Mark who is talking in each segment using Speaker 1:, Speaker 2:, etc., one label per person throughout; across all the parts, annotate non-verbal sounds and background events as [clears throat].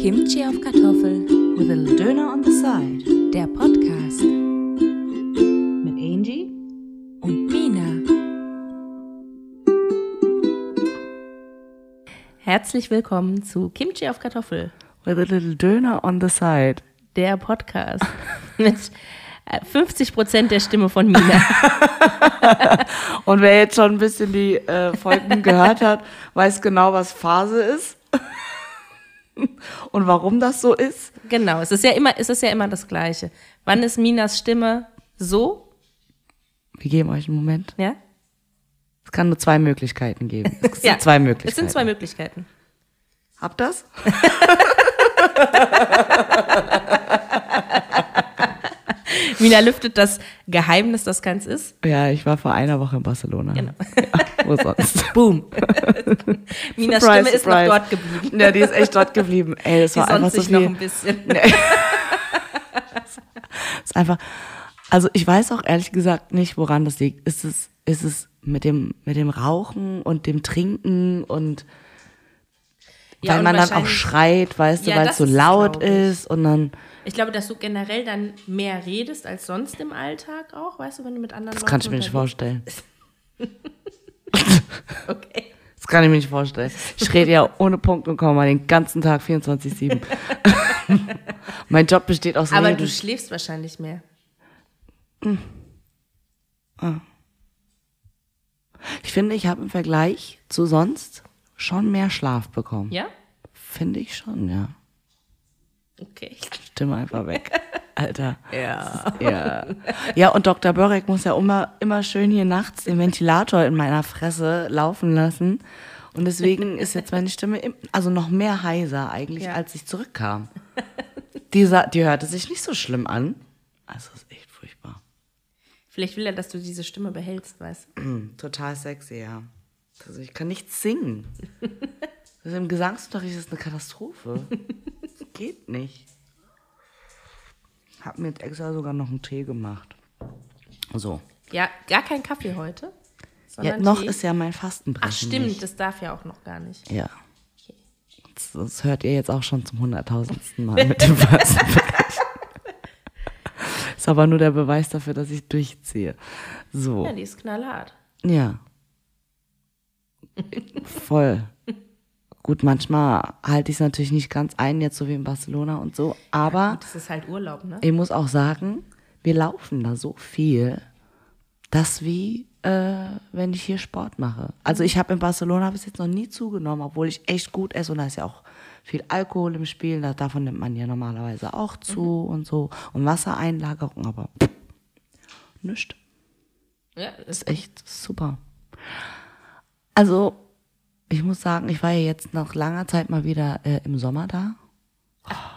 Speaker 1: Kimchi auf Kartoffel,
Speaker 2: with a little Döner on the side.
Speaker 1: der Podcast
Speaker 2: Mit Angie.
Speaker 1: und Mina.
Speaker 3: Herzlich willkommen zu Kimchi auf Kartoffel,
Speaker 2: With a little Döner on the side.
Speaker 3: der Podcast [laughs] mit äh, 50 Prozent der Stimme von Mina. [laughs]
Speaker 2: Und wer jetzt schon ein bisschen die äh, Folgen gehört hat, weiß genau, was Phase ist. [laughs] Und warum das so ist.
Speaker 3: Genau, es ist ja immer, es ist ja immer das Gleiche. Wann ist Minas Stimme so?
Speaker 2: Wir geben euch einen Moment.
Speaker 3: Ja,
Speaker 2: Es kann nur zwei Möglichkeiten geben. [laughs] Es sind
Speaker 3: ja.
Speaker 2: zwei Möglichkeiten.
Speaker 3: Es sind zwei Möglichkeiten.
Speaker 2: Habt das? [laughs] [laughs]
Speaker 3: Mina lüftet das Geheimnis, das ganz ist.
Speaker 2: Ja, ich war vor einer Woche in Barcelona.
Speaker 3: Genau.
Speaker 2: Ja, wo sonst? [laughs]
Speaker 3: Boom. Minas
Speaker 2: Surprise,
Speaker 3: Stimme ist noch
Speaker 2: surprise.
Speaker 3: dort geblieben.
Speaker 2: Ja, die ist echt dort geblieben. Ey, das
Speaker 3: Die
Speaker 2: war einfach so
Speaker 3: sich noch
Speaker 2: viel.
Speaker 3: ein bisschen. [laughs]
Speaker 2: ist einfach, also ich weiß auch ehrlich gesagt nicht, woran das liegt. Ist es, ist es mit dem, mit dem Rauchen und dem Trinken und
Speaker 3: Ja,
Speaker 2: weil
Speaker 3: und
Speaker 2: man dann auch schreit, weißt du,
Speaker 3: Ja,
Speaker 2: weil
Speaker 3: das
Speaker 2: es so laut ist und dann,
Speaker 3: Ich glaube, dass du generell dann mehr redest als sonst im Alltag auch, weißt du, wenn du mit anderen
Speaker 2: das kann ich mir nicht vorstellen. [laughs]
Speaker 3: Okay.
Speaker 2: Das kann ich mir nicht vorstellen. Ich rede ja ohne Punkt und Komma den ganzen Tag 24-7. [laughs] mein Job besteht aus
Speaker 3: Aber
Speaker 2: Reden.
Speaker 3: du schläfst wahrscheinlich mehr.
Speaker 2: Ich finde, ich habe im Vergleich zu sonst schon mehr Schlaf bekommen.
Speaker 3: Ja?
Speaker 2: Finde ich schon, ja.
Speaker 3: Okay.
Speaker 2: Stimme einfach weg. [laughs] Alter.
Speaker 3: Ja.
Speaker 2: Ja. ja, und Dr. Börek muss ja immer, immer schön hier nachts den Ventilator in meiner Fresse laufen lassen. Und deswegen [laughs] ist jetzt meine Stimme im, also noch mehr heiser eigentlich,
Speaker 3: Ja.
Speaker 2: als ich zurückkam. Die, sa- die hörte sich nicht so schlimm an. Also ist echt furchtbar.
Speaker 3: Vielleicht will er, dass du diese Stimme behältst, weißt du?
Speaker 2: Hm, Total sexy, ja. Also ich kann nichts singen. Das [laughs] Im Gesangsunterricht ist eine Katastrophe. Geht nicht. Hab mir jetzt extra sogar noch einen Tee gemacht. So.
Speaker 3: Ja, gar kein Kaffee heute.
Speaker 2: Ja, noch
Speaker 3: Tee.
Speaker 2: ist ja mein Fastenbrechen.
Speaker 3: Ach, stimmt,
Speaker 2: nicht.
Speaker 3: das darf ja auch noch gar nicht.
Speaker 2: Ja. Das, das hört ihr jetzt auch schon zum hunderttausendsten Mal [laughs] mit dem Fastenbrechen. Ist aber nur der Beweis dafür, dass ich durchziehe. So.
Speaker 3: Ja, die ist knallhart.
Speaker 2: Ja. [laughs] Voll. Gut, manchmal halte ich es natürlich nicht ganz ein, jetzt so wie in Barcelona und so, aber
Speaker 3: Das ist halt Urlaub, ne?
Speaker 2: ich muss auch sagen, wir laufen da so viel, dass wie äh, wenn ich hier Sport mache. Also ich habe in Barcelona bis jetzt noch nie zugenommen, obwohl ich echt gut esse und da ist ja auch viel Alkohol im Spiel, da, davon nimmt man ja normalerweise auch zu und so und Wassereinlagerung, aber pff, nichts
Speaker 3: Ja, ist
Speaker 2: ist echt super. Also, ich muss sagen, ich war ja jetzt nach langer Zeit mal wieder äh, im Sommer da.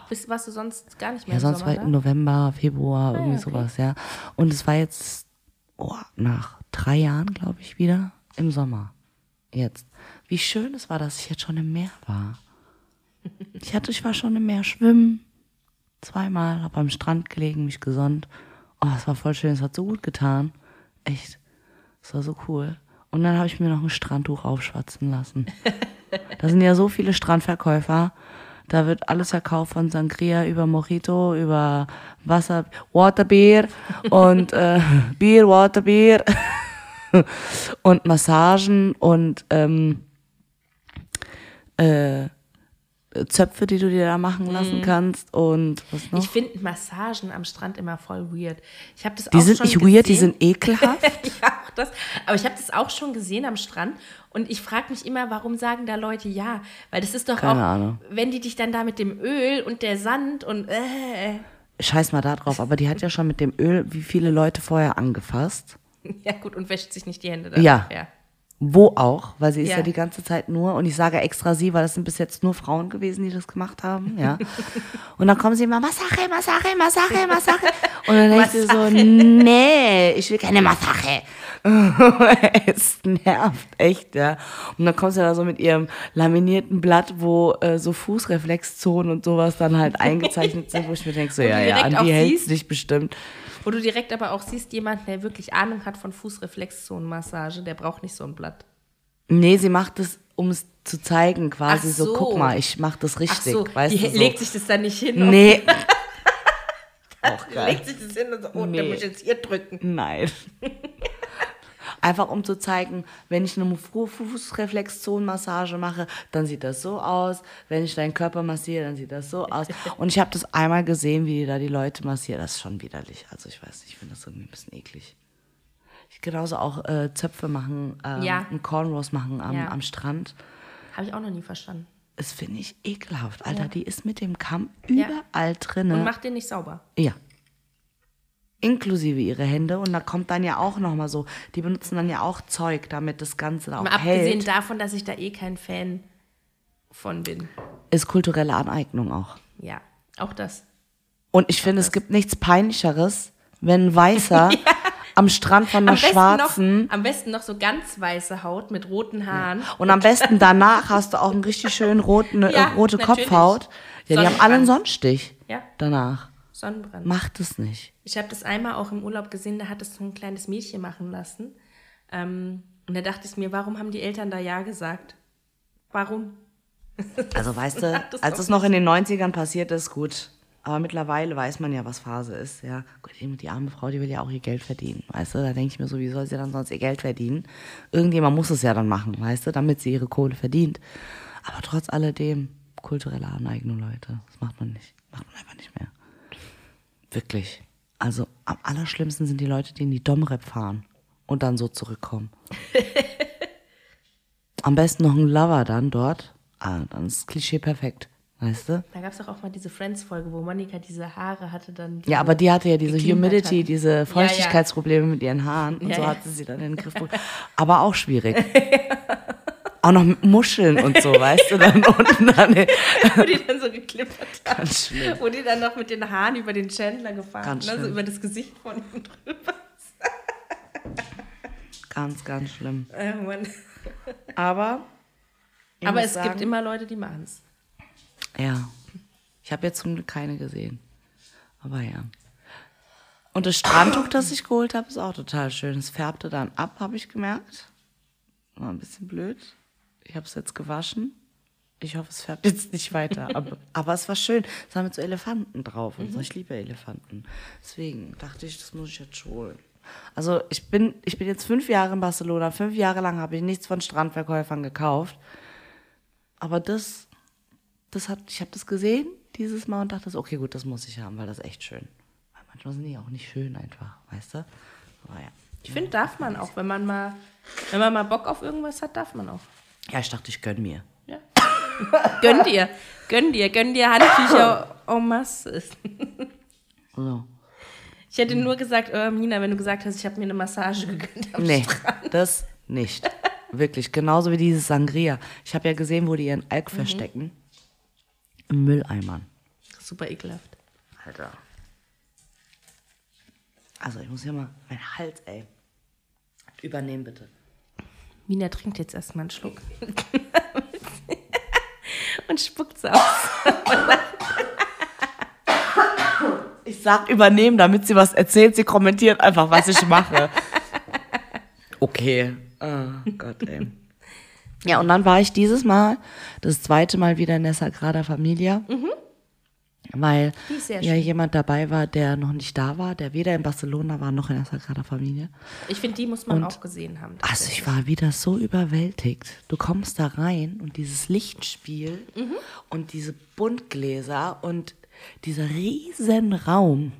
Speaker 3: Bist, warst du sonst gar nicht mehr
Speaker 2: Ja,
Speaker 3: im
Speaker 2: sonst
Speaker 3: Sommer
Speaker 2: war im November, Februar, irgendwie
Speaker 3: okay.
Speaker 2: sowas, ja. Und es war jetzt oh, nach drei Jahren, glaube ich, wieder im Sommer. Jetzt. Wie schön es war, dass ich jetzt schon im Meer war. Ich hatte, ich war schon im Meer schwimmen. Zweimal, habe am Strand gelegen, mich gesonnt. Oh, es war voll schön, es hat so gut getan. Echt. Es war so cool. Und dann habe ich mir noch ein Strandtuch aufschwatzen lassen. Da sind ja so viele Strandverkäufer. Da wird alles verkauft von Sangria über Mojito, über Wasser, Waterbeer und äh, [laughs] Bier, Waterbeer [laughs] und Massagen und ähm, äh, Zöpfe, die du dir da machen lassen kannst und was noch?
Speaker 3: Ich finde Massagen am Strand immer voll weird. Ich habe das
Speaker 2: die
Speaker 3: auch
Speaker 2: sind
Speaker 3: schon
Speaker 2: nicht weird, die
Speaker 3: gesehen.
Speaker 2: sind ekelhaft. [laughs]
Speaker 3: ja, auch das. Aber ich habe das auch schon gesehen am Strand und ich frage mich immer, warum sagen da Leute ja? Weil das ist doch
Speaker 2: Keine
Speaker 3: auch,
Speaker 2: Ahnung.
Speaker 3: wenn die dich dann da mit dem Öl und der Sand und äh,
Speaker 2: Scheiß mal da drauf, aber die hat ja schon mit dem Öl wie viele Leute vorher angefasst. [laughs]
Speaker 3: ja gut und wäscht sich nicht die Hände danach.
Speaker 2: Ja.
Speaker 3: ja.
Speaker 2: Wo auch, weil sie ist ja.
Speaker 3: Ja.
Speaker 2: die ganze Zeit nur, und ich sage extra sie, weil das sind bis jetzt nur Frauen gewesen, die das gemacht haben, ja. [laughs] Und dann kommen sie immer, Massache, Massache, Massache, Massache. Und dann ich sie so, nee, ich will keine Massache. [laughs] es nervt, echt, ja. Und dann kommt sie da so mit ihrem laminierten Blatt, wo äh, so Fußreflexzonen und sowas dann halt [laughs] eingezeichnet sind, wo ich mir denke, so, ja,
Speaker 3: du
Speaker 2: ja, an die hältst
Speaker 3: siehst,
Speaker 2: dich bestimmt.
Speaker 3: Wo du direkt aber auch siehst, jemand, der wirklich Ahnung hat von Fußreflexzonenmassage, der braucht nicht so ein Blatt.
Speaker 2: Nee, sie macht es um es zu zeigen, quasi so.
Speaker 3: so.
Speaker 2: guck mal, ich mach das richtig,
Speaker 3: so,
Speaker 2: weißt
Speaker 3: die
Speaker 2: du so.
Speaker 3: legt sich das dann nicht hin.
Speaker 2: Nee. [laughs] Auch geil.
Speaker 3: Legt sich das hin und so, oh,
Speaker 2: Nee.
Speaker 3: der muss jetzt hier drücken.
Speaker 2: Nein. [laughs] Einfach um zu zeigen, wenn ich eine Fu- Fußreflexzonenmassage mache, dann sieht das so aus. Wenn ich deinen Körper massiere, dann sieht das so aus. [laughs] Und ich habe das einmal gesehen, wie da die Leute massieren. Das ist schon widerlich. Also ich weiß nicht, ich finde das irgendwie ein bisschen eklig. Ich genauso auch äh, Zöpfe machen, ähm,
Speaker 3: Ja.
Speaker 2: und Cornrows machen am,
Speaker 3: Ja.
Speaker 2: am Strand.
Speaker 3: Habe ich auch noch nie verstanden.
Speaker 2: Das finde ich ekelhaft, Alter.
Speaker 3: Ja.
Speaker 2: Die ist mit dem Kamm
Speaker 3: Ja.
Speaker 2: überall drin.
Speaker 3: Und macht den nicht sauber.
Speaker 2: Ja. Inklusive ihre Hände. Und da kommt dann ja auch nochmal so, die benutzen dann ja auch Zeug, damit das Ganze da auch
Speaker 3: Mal abgesehen
Speaker 2: hält.
Speaker 3: davon, dass ich da eh kein Fan von bin.
Speaker 2: Ist kulturelle Aneignung auch.
Speaker 3: Ja, auch das.
Speaker 2: Und ich finde, es gibt nichts Peinlicheres, wenn ein Weißer [laughs] am Strand von einer
Speaker 3: Am
Speaker 2: Schwarzen
Speaker 3: noch, am besten noch so ganz weiße Haut mit roten Haaren.
Speaker 2: und am besten danach hast du auch einen richtig schönen roten, äh,
Speaker 3: Ja,
Speaker 2: rote
Speaker 3: natürlich.
Speaker 2: Kopfhaut. Ja, die haben alle einen. Sonnenstich
Speaker 3: Ja,
Speaker 2: danach.
Speaker 3: Sonnenbrand.
Speaker 2: Macht es nicht.
Speaker 3: Ich habe das einmal auch im Urlaub gesehen, da hat es so ein kleines Mädchen machen lassen. Ähm, und da dachte ich mir, warum haben die Eltern da Ja gesagt? Warum? [laughs]
Speaker 2: Also weißt du,
Speaker 3: Das
Speaker 2: als es noch in den 90ern passiert ist, gut. Aber mittlerweile weiß man ja, was Phase ist. Ja, gut, die- die arme Frau, die will ja auch ihr Geld verdienen. Weißt du, da denke ich mir so, wie soll sie dann sonst ihr Geld verdienen? Irgendjemand muss es ja dann machen, weißt du, damit sie ihre Kohle verdient. Aber trotz alledem, kulturelle Aneignung, Leute, das macht man nicht. Macht man einfach nicht mehr. Wirklich. Also am allerschlimmsten sind die Leute, die in die Domrep fahren und dann so zurückkommen. [laughs] Am besten noch ein Lover dann dort. Ah, dann ist das Klischee perfekt. Weißt du?
Speaker 3: Da gab es doch auch mal diese Friends-Folge, wo Monika diese Haare hatte dann.
Speaker 2: Ja, aber die hatte ja diese Humidity,
Speaker 3: hat.
Speaker 2: diese
Speaker 3: ja.
Speaker 2: Feuchtigkeitsprobleme mit ihren Haaren und
Speaker 3: Ja,
Speaker 2: so
Speaker 3: ja.
Speaker 2: hatte sie dann in den Griff. [laughs] Aber auch schwierig. [laughs] auch noch mit Muscheln und so, weißt du, dann unten dann. [laughs]
Speaker 3: wo die dann so geklippert hat.
Speaker 2: Ganz schlimm.
Speaker 3: Wo die dann noch mit den Haaren über den Chandler gefahren
Speaker 2: Ganz
Speaker 3: ne? so
Speaker 2: schlimm.
Speaker 3: über das Gesicht von ihm drüber.
Speaker 2: Ganz, ganz schlimm.
Speaker 3: Äh.
Speaker 2: Aber.
Speaker 3: Aber es
Speaker 2: sagen,
Speaker 3: gibt immer Leute, die machen es.
Speaker 2: Ja. Ich habe jetzt zum Glück keine gesehen. Aber ja. Und das Strandtuch, das ich geholt habe, ist auch total schön. Es färbte dann ab, habe ich gemerkt. War ein bisschen blöd. Ich habe es jetzt gewaschen. Ich hoffe, es färbt jetzt nicht weiter. Aber, [laughs] aber es war schön. Es war mit so Elefanten drauf und so. Ich liebe Elefanten. Deswegen dachte ich, das muss ich jetzt holen. Also ich bin, ich bin jetzt fünf Jahre in Barcelona. Fünf Jahre lang habe ich nichts von Strandverkäufern gekauft. Aber das, das hat, ich habe das gesehen dieses Mal und dachte, okay, gut, das muss ich haben, weil das ist echt schön. Weil manchmal sind die auch nicht schön einfach, weißt du? Aber ja.
Speaker 3: Ich finde, darf man auch, wenn man mal, wenn man mal Bock auf irgendwas hat, darf man auch.
Speaker 2: Ja, ich dachte, ich gönn mir.
Speaker 3: Ja. [laughs] gönn dir, gönn dir, gönn dir Handtücher en masse.
Speaker 2: So.
Speaker 3: Ich hätte nur gesagt, äh, Mina, wenn du gesagt hast, ich habe mir eine Massage gegönnt am
Speaker 2: Nee,
Speaker 3: Strand.
Speaker 2: das nicht. Wirklich, genauso wie dieses Sangria. Ich habe ja gesehen, wo die ihren Alk verstecken. Im Mülleimern.
Speaker 3: Super ekelhaft.
Speaker 2: Alter. Also, ich muss hier mal mein Hals, ey. Übernehmen, bitte.
Speaker 3: Mina trinkt jetzt erstmal einen Schluck. [laughs] Und spuckt es aus.
Speaker 2: Ich sag übernehmen, damit sie was erzählt. Sie kommentiert einfach, was ich mache. Okay. Oh Gott, ey. Ja, und dann war ich dieses Mal, das zweite Mal wieder in der Sagrada Familia. Weil ja jemand dabei war, der noch nicht da war, der weder in Barcelona war noch in der Sagrada Familia.
Speaker 3: Ich finde, die muss man
Speaker 2: Und-
Speaker 3: auch gesehen haben.
Speaker 2: Also ich war wieder so überwältigt. Du kommst da rein und dieses Lichtspiel und diese Buntgläser und dieser riesen Raum.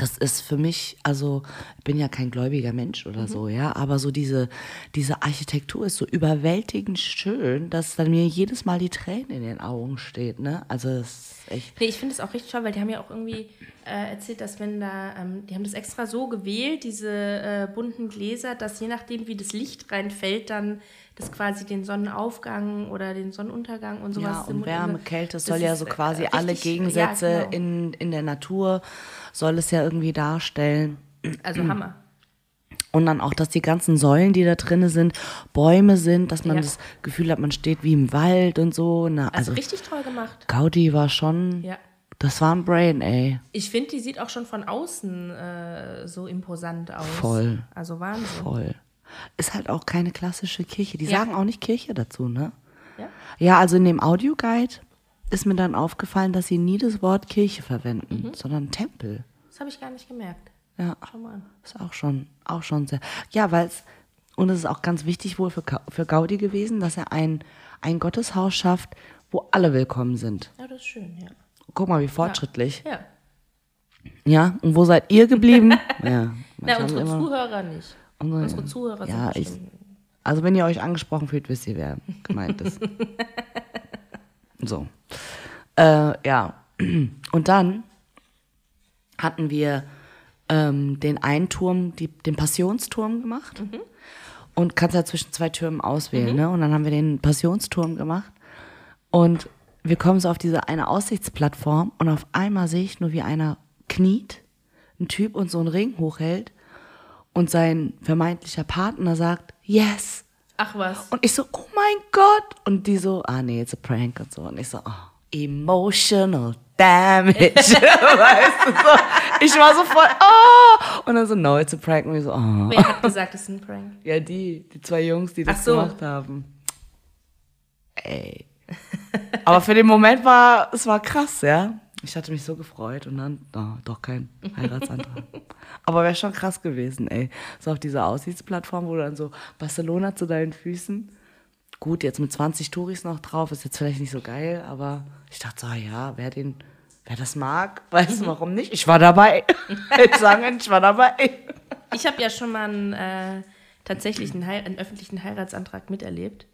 Speaker 2: Das ist für mich, also ich bin ja kein gläubiger Mensch oder so, ja, aber so diese, diese Architektur ist so überwältigend schön, dass dann mir jedes Mal die Tränen in den Augen steht, ne? Also das ist echt.
Speaker 3: Nee, ich finde es auch richtig toll, weil die haben ja auch irgendwie äh, erzählt, dass wenn da, ähm, die haben das extra so gewählt, diese äh, bunten Gläser, dass je nachdem, wie das Licht reinfällt, dann das quasi den Sonnenaufgang oder den Sonnenuntergang und sowas.
Speaker 2: Ja, und Wärme, Kälte,
Speaker 3: das
Speaker 2: soll ja so
Speaker 3: äh,
Speaker 2: quasi
Speaker 3: richtig-
Speaker 2: alle Gegensätze
Speaker 3: ja, genau.
Speaker 2: in, in der Natur, soll es ja irgendwie darstellen.
Speaker 3: Also Hammer.
Speaker 2: Und dann auch, dass die ganzen Säulen, die da drin sind, Bäume sind, dass man
Speaker 3: Ja.
Speaker 2: das Gefühl hat, man steht wie im Wald und so. Na,
Speaker 3: Also,
Speaker 2: also
Speaker 3: richtig toll gemacht.
Speaker 2: Gaudi war schon,
Speaker 3: Ja.
Speaker 2: das war ein Brain, ey.
Speaker 3: Ich finde, die sieht auch schon von außen äh, so imposant aus.
Speaker 2: Voll.
Speaker 3: Also Wahnsinn.
Speaker 2: Voll. Ist halt auch keine klassische Kirche. Die
Speaker 3: Ja.
Speaker 2: sagen auch nicht Kirche dazu, ne?
Speaker 3: Ja?
Speaker 2: Ja, also in dem Audioguide ist mir dann aufgefallen, dass sie nie das Wort Kirche verwenden,
Speaker 3: Mhm.
Speaker 2: sondern Tempel.
Speaker 3: Das habe ich gar nicht gemerkt.
Speaker 2: Ja,
Speaker 3: Schau mal an.
Speaker 2: ist auch schon, auch schon sehr. Ja, weil es, und es ist auch ganz wichtig wohl für, für Gaudi gewesen, dass er ein, ein Gotteshaus schafft, wo alle willkommen sind.
Speaker 3: Ja, das ist schön, ja.
Speaker 2: Guck mal, wie fortschrittlich.
Speaker 3: Ja.
Speaker 2: Ja, und wo seid ihr geblieben? [laughs] ja.
Speaker 3: Na, unsere
Speaker 2: immer-
Speaker 3: Zuhörer nicht.
Speaker 2: Unsere-
Speaker 3: Zuhörer
Speaker 2: Ja,
Speaker 3: sind
Speaker 2: ich, also wenn ihr euch angesprochen fühlt, wisst ihr, wer gemeint ist. [laughs] so. Äh, ja. Und dann hatten wir ähm, den einen Turm, die, den Passionsturm gemacht. Und kannst ja zwischen zwei Türmen auswählen, ne? Und dann haben wir den Passionsturm gemacht. Und wir kommen so auf diese eine Aussichtsplattform und auf einmal sehe ich nur, wie einer kniet, ein Typ und so einen Ring hochhält und sein vermeintlicher Partner sagt, yes.
Speaker 3: Ach was.
Speaker 2: Und ich so, oh mein Gott. Und die so, ah nee, it's a prank und so. Und ich so, oh, emotional damage. [laughs] weißt du so? Ich war so voll, oh. Und dann so, no, it's a prank. Und ich so, oh.
Speaker 3: Wer hat gesagt, es ist ein Prank? [laughs]
Speaker 2: Ja, die, die zwei Jungs, die das
Speaker 3: so.
Speaker 2: gemacht haben. Ey. Aber für den Moment war, es war krass, ja. Ich hatte mich so gefreut und dann, oh, doch kein [laughs] Heiratsantrag. Aber wäre schon krass gewesen, ey. So auf dieser Aussichtsplattform, wo dann so Barcelona zu deinen Füßen. Gut, jetzt mit 20 Touris noch drauf, ist jetzt vielleicht nicht so geil, aber ich dachte so, ah ja, wer den, wer das mag, [laughs] weiß warum nicht. Ich war dabei. [laughs] Ich sagen, ich war dabei.
Speaker 3: Ich habe ja schon mal einen, äh, tatsächlich einen, einen öffentlichen Heiratsantrag miterlebt.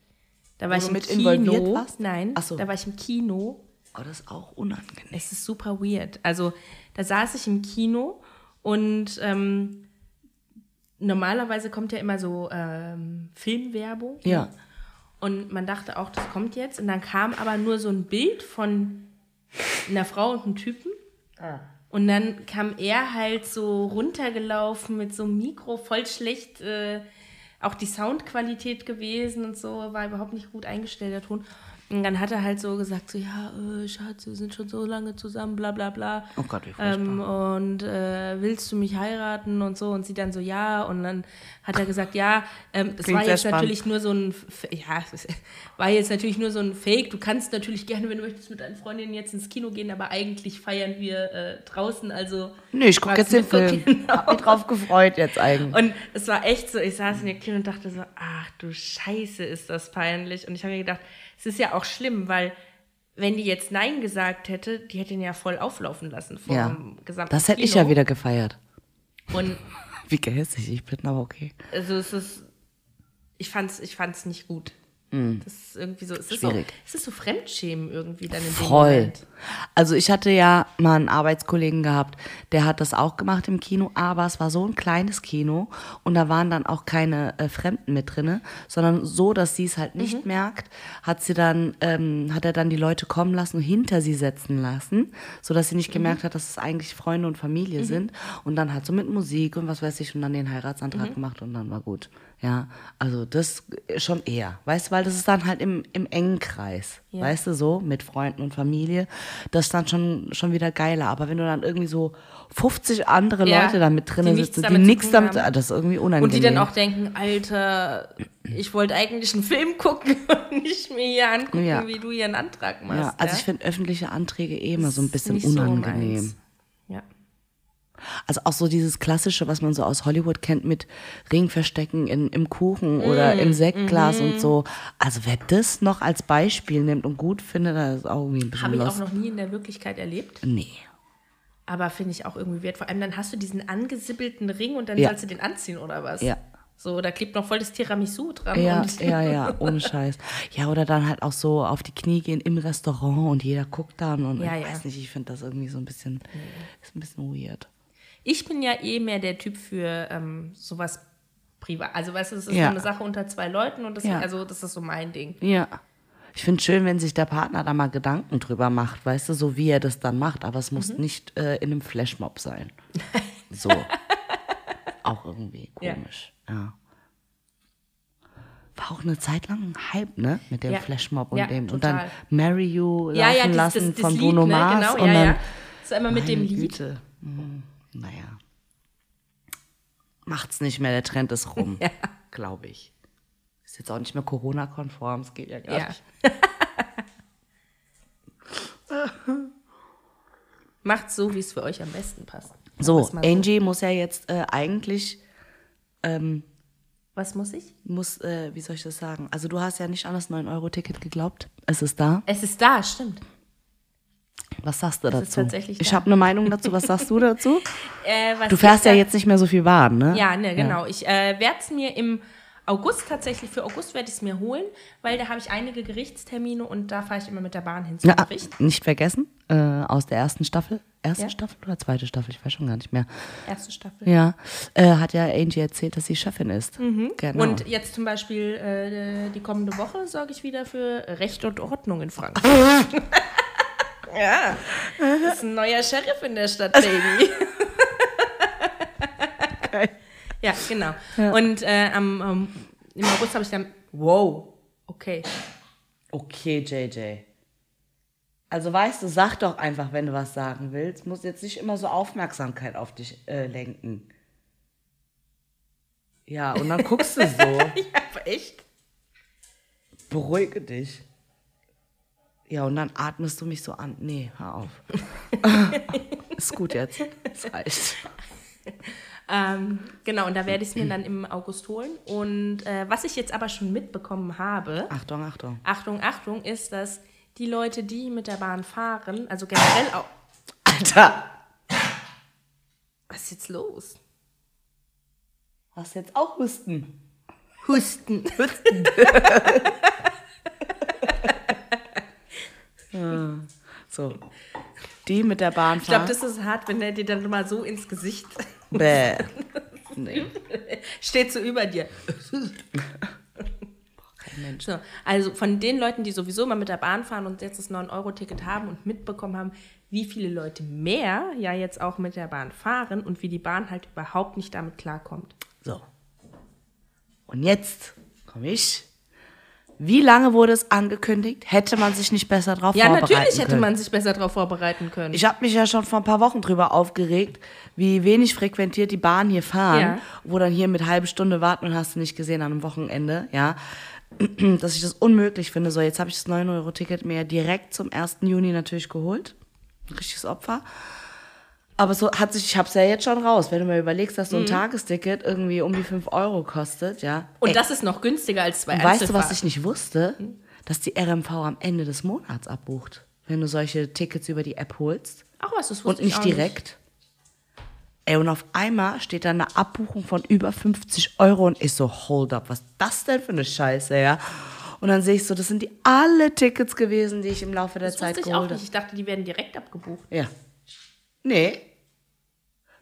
Speaker 3: Da war
Speaker 2: Wo
Speaker 3: ich
Speaker 2: du
Speaker 3: im
Speaker 2: mit
Speaker 3: Kino.
Speaker 2: involviert warst?
Speaker 3: Nein,
Speaker 2: Ach so.
Speaker 3: da war ich im Kino.
Speaker 2: Oh, das ist auch unangenehm.
Speaker 3: Es ist super weird. Also da saß ich im Kino und ähm, normalerweise kommt ja immer so ähm, Filmwerbung.
Speaker 2: Ja.
Speaker 3: Und man dachte auch, das kommt jetzt. Und dann kam aber nur so ein Bild von einer Frau und einem Typen. Und dann kam er halt so runtergelaufen mit so einem Mikro, voll schlecht. Äh, auch die Soundqualität gewesen und so, war überhaupt nicht gut eingestellt, der Ton. Und dann hat er halt so gesagt, so, ja, äh, Schatz, wir sind schon so lange zusammen, bla bla bla.
Speaker 2: Oh Gott, wie
Speaker 3: ähm, Und äh, willst du mich heiraten und so? Und sie dann so, ja. Und dann hat er gesagt, ja, ähm, das
Speaker 2: Klingt
Speaker 3: war jetzt
Speaker 2: spannend.
Speaker 3: natürlich nur so ein, ja, [laughs] es war jetzt natürlich nur so ein Fake. Du kannst natürlich gerne, wenn du möchtest, mit deinen Freundinnen jetzt ins Kino gehen, aber eigentlich feiern wir äh, draußen, also...
Speaker 2: Nee, ich gucke jetzt den Film.
Speaker 3: mitgucken?
Speaker 2: Hab mich drauf gefreut jetzt eigentlich.
Speaker 3: Und es war echt so, ich saß in der Kino und dachte so, ach du Scheiße, ist das peinlich. Und ich habe mir gedacht, es ist ja auch schlimm, weil wenn die jetzt Nein gesagt hätte, die hätte ihn ja voll auflaufen lassen vor
Speaker 2: ja,
Speaker 3: dem gesamten
Speaker 2: das hätte ich
Speaker 3: Kino.
Speaker 2: ja wieder gefeiert.
Speaker 3: Und [laughs]
Speaker 2: Wie gehässig ich bin, aber okay.
Speaker 3: also es ist, ich fand's, ich fand's nicht gut. Das ist irgendwie so, es ist so, es ist so Fremdschämen irgendwie dann in dem
Speaker 2: Voll.
Speaker 3: Moment.
Speaker 2: Also ich hatte ja mal einen Arbeitskollegen gehabt, der hat das auch gemacht im Kino, aber es war so ein kleines Kino und da waren dann auch keine äh, Fremden mit drinne, sondern so, dass sie es halt nicht merkt, hat sie dann, ähm, hat er dann die Leute kommen lassen und hinter sie setzen lassen, so dass sie nicht gemerkt hat, dass es eigentlich Freunde und Familie sind. Und dann hat so mit Musik und was weiß ich und dann den Heiratsantrag gemacht und dann war gut. Ja, also das schon eher, weißt du, weil das ist dann halt im, im engen Kreis,
Speaker 3: Ja.
Speaker 2: weißt du, so mit Freunden und Familie, das ist dann schon, schon wieder geiler. Aber wenn du dann irgendwie so 50 andere
Speaker 3: Ja,
Speaker 2: Leute da mit drin sitzen, die nichts damit,
Speaker 3: haben.
Speaker 2: ah, das ist irgendwie unangenehm.
Speaker 3: Und die dann auch denken, Alter, ich wollte eigentlich einen Film gucken [laughs] und nicht mir hier angucken,
Speaker 2: Ja.
Speaker 3: wie du hier einen Antrag machst.
Speaker 2: ja, also ich finde öffentliche Anträge eh immer so ein bisschen
Speaker 3: so
Speaker 2: unangenehm.
Speaker 3: Ja.
Speaker 2: Also auch so dieses Klassische, was man so aus Hollywood kennt mit Ring verstecken in, im Kuchen oder
Speaker 3: Mm,
Speaker 2: im Sektglas
Speaker 3: mhm.
Speaker 2: und so. Also wer das noch als Beispiel nimmt und gut findet, das ist auch irgendwie ein bisschen
Speaker 3: Habe ich auch
Speaker 2: lost.
Speaker 3: noch nie in der Wirklichkeit erlebt.
Speaker 2: Nee.
Speaker 3: Aber finde ich auch irgendwie wert. Vor allem dann hast du diesen angesippelten Ring und dann
Speaker 2: Ja.
Speaker 3: sollst du den anziehen oder was?
Speaker 2: Ja.
Speaker 3: So, da klebt noch voll das Tiramisu dran.
Speaker 2: Ja, ja, ja, [laughs] ohne Scheiß. Ja, oder dann halt auch so auf die Knie gehen im Restaurant und jeder guckt dann und
Speaker 3: Ja,
Speaker 2: ich
Speaker 3: ja.
Speaker 2: weiß nicht, ich finde das irgendwie so ein bisschen, ist ein bisschen weird.
Speaker 3: Ich bin ja eh mehr der Typ für ähm, sowas privat. Also, weißt du, das ist
Speaker 2: Ja.
Speaker 3: so eine Sache unter zwei Leuten und das,
Speaker 2: Ja.
Speaker 3: also, das ist so mein Ding.
Speaker 2: Ja. Ich finde schön, wenn sich der Partner da mal Gedanken drüber macht, weißt du, so wie er das dann macht, aber es
Speaker 3: Mhm.
Speaker 2: muss nicht äh, in einem Flashmob sein. [laughs] So. auch irgendwie
Speaker 3: Ja.
Speaker 2: komisch. Ja. War auch eine Zeit lang ein Hype, ne? Mit dem
Speaker 3: Ja.
Speaker 2: Flashmob und
Speaker 3: Ja,
Speaker 2: dem. Und
Speaker 3: total.
Speaker 2: dann Marry You
Speaker 3: Ja,
Speaker 2: laufen
Speaker 3: ja, das,
Speaker 2: lassen
Speaker 3: das, das
Speaker 2: von
Speaker 3: Lied,
Speaker 2: Bruno
Speaker 3: ne?
Speaker 2: Mars.
Speaker 3: Genau,
Speaker 2: und
Speaker 3: ja,
Speaker 2: dann,
Speaker 3: ja. So immer mit dem Lied.
Speaker 2: Güte. Hm, naja. Macht's nicht mehr, der Trend ist rum. [laughs]
Speaker 3: Ja,
Speaker 2: glaube ich. Ist jetzt auch nicht mehr Corona-konform, es geht ja gar
Speaker 3: Ja.
Speaker 2: nicht. [laughs]
Speaker 3: Macht so, wie es für euch am besten passt.
Speaker 2: So,
Speaker 3: mal
Speaker 2: Angie muss ja jetzt äh, eigentlich, ähm,
Speaker 3: Was muss ich?
Speaker 2: muss, äh, wie soll ich das sagen? Also du hast ja nicht an das 9-Euro-Ticket geglaubt. Es ist da.
Speaker 3: Es ist da, stimmt.
Speaker 2: Was sagst du
Speaker 3: ist
Speaker 2: dazu? Ich habe eine Meinung dazu. Was sagst du dazu? [laughs]
Speaker 3: Äh, was
Speaker 2: Du fährst ja
Speaker 3: da-
Speaker 2: jetzt nicht mehr so viel Bahn, ne?
Speaker 3: Ja, ne, genau. Ich äh, werde es mir im August tatsächlich, für August werde ich es mir holen, weil da habe ich einige Gerichtstermine und da fahre ich immer mit der Bahn hin zum
Speaker 2: Ja,
Speaker 3: Gericht.
Speaker 2: nicht vergessen, äh, aus der ersten Staffel. Erste
Speaker 3: Ja.
Speaker 2: Staffel oder zweite Staffel? Ich weiß schon gar nicht mehr.
Speaker 3: Erste Staffel.
Speaker 2: Ja, äh, hat ja Angie erzählt, dass sie Chefin ist. Genau.
Speaker 3: Und jetzt zum Beispiel äh, die kommende Woche sorge ich wieder für Recht und Ordnung in Frankfurt. [laughs] ja, das ist ein neuer Sheriff in der Stadt, Baby. [laughs]
Speaker 2: Geil.
Speaker 3: ja, genau. Und äh, am, am, im August habe ich dann, wow, okay.
Speaker 2: Okay, JJ. Also weißt du, sag doch einfach, wenn du was sagen willst. Muss jetzt nicht immer so Aufmerksamkeit auf dich äh, lenken. Ja, und dann guckst du so. [laughs]
Speaker 3: Ja, aber echt?
Speaker 2: Beruhige dich. Ja, und dann atmest du mich so an. Nee, hör auf. [laughs] Ist gut jetzt. Es reicht.
Speaker 3: Ähm, genau, und da werde ich es mir dann im August holen. Und äh, was ich jetzt aber schon mitbekommen habe,
Speaker 2: Achtung, Achtung.
Speaker 3: Achtung, Achtung, ist, dass die Leute, die mit der Bahn fahren, also generell auch.
Speaker 2: Alter!
Speaker 3: Was ist jetzt los?
Speaker 2: Hast du jetzt auch Husten?
Speaker 3: Husten. [laughs] [laughs]
Speaker 2: So. Die mit der Bahn
Speaker 3: Ich glaube,
Speaker 2: fahren.
Speaker 3: das ist hart, wenn der dir dann mal so ins Gesicht [laughs]
Speaker 2: Bäh. Nee.
Speaker 3: steht, so über dir.
Speaker 2: Mensch.
Speaker 3: So, also von den Leuten, die sowieso mal mit der Bahn fahren und jetzt das 9-Euro-Ticket haben und mitbekommen haben, wie viele Leute mehr ja jetzt auch mit der Bahn fahren und wie die Bahn halt überhaupt nicht damit klarkommt.
Speaker 2: So. Und jetzt komme ich. Wie lange wurde es angekündigt? Hätte man sich nicht besser drauf
Speaker 3: Ja,
Speaker 2: vorbereiten
Speaker 3: natürlich hätte
Speaker 2: können?
Speaker 3: man sich besser darauf vorbereiten können.
Speaker 2: Ich habe mich ja schon vor ein paar Wochen drüber aufgeregt, wie wenig frequentiert die Bahn hier fahren,
Speaker 3: Ja.
Speaker 2: wo dann hier mit halbe Stunde warten und hast du nicht gesehen an einem Wochenende, ja. [clears throat] Dass ich das unmöglich finde. So, jetzt habe ich das 9-Euro-Ticket mir direkt zum 1. Juni natürlich geholt. Ein richtiges Opfer. Aber so hat sich, ich habe es ja jetzt schon raus. Wenn du mir überlegst, dass so ein Tagesticket irgendwie um die 5 Euro kostet, ja.
Speaker 3: Mhm. und
Speaker 2: Ey,
Speaker 3: das ist noch günstiger als zwei
Speaker 2: weißt du, was ich nicht wusste? Dass die RMV am Ende des Monats abbucht, wenn du solche Tickets über die App holst.
Speaker 3: Ach was, das wusste
Speaker 2: Und
Speaker 3: ich
Speaker 2: nicht direkt. Ey, und auf einmal steht da eine Abbuchung von über 50 Euro und ich so, hold up, was ist das denn für eine Scheiße, ja? Und dann sehe ich so, das sind die alle Tickets gewesen, die ich im Laufe der
Speaker 3: Das
Speaker 2: Zeit
Speaker 3: wusste ich auch
Speaker 2: geholt
Speaker 3: nicht.
Speaker 2: habe.
Speaker 3: Ich dachte, die werden direkt abgebucht.
Speaker 2: Ja. Nee.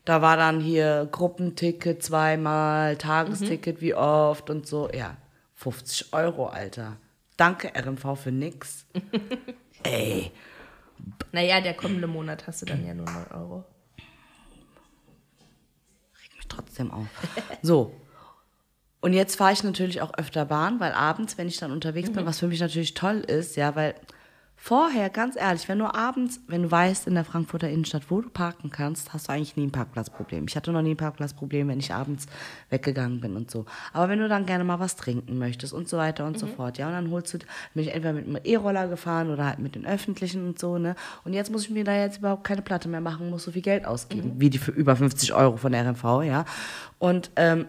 Speaker 2: Da war dann hier Gruppenticket zweimal, Tagesticket wie oft und so. Ja, 50 Euro, Alter. Danke, RMV, für nix. [laughs] Ey.
Speaker 3: Naja, der kommende Monat hast du dann ja nur 9 Euro.
Speaker 2: mich trotzdem auf. So. Und jetzt fahre ich natürlich auch öfter Bahn, weil abends, wenn ich dann unterwegs bin, was für mich natürlich toll ist, ja, weil vorher, ganz ehrlich, wenn du abends, wenn du weißt in der Frankfurter Innenstadt, wo du parken kannst, hast du eigentlich nie ein Parkplatzproblem. Ich hatte noch nie ein Parkplatzproblem, wenn ich abends weggegangen bin und so. Aber wenn du dann gerne mal was trinken möchtest und so weiter und so fort, ja, und dann holst du, bin ich entweder mit einem E-Roller gefahren oder halt mit den Öffentlichen und so, ne. Und jetzt muss ich mir da jetzt überhaupt keine Platte mehr machen, muss so viel Geld ausgeben, wie die für über 50 Euro von der RMV, ja. Und, ähm,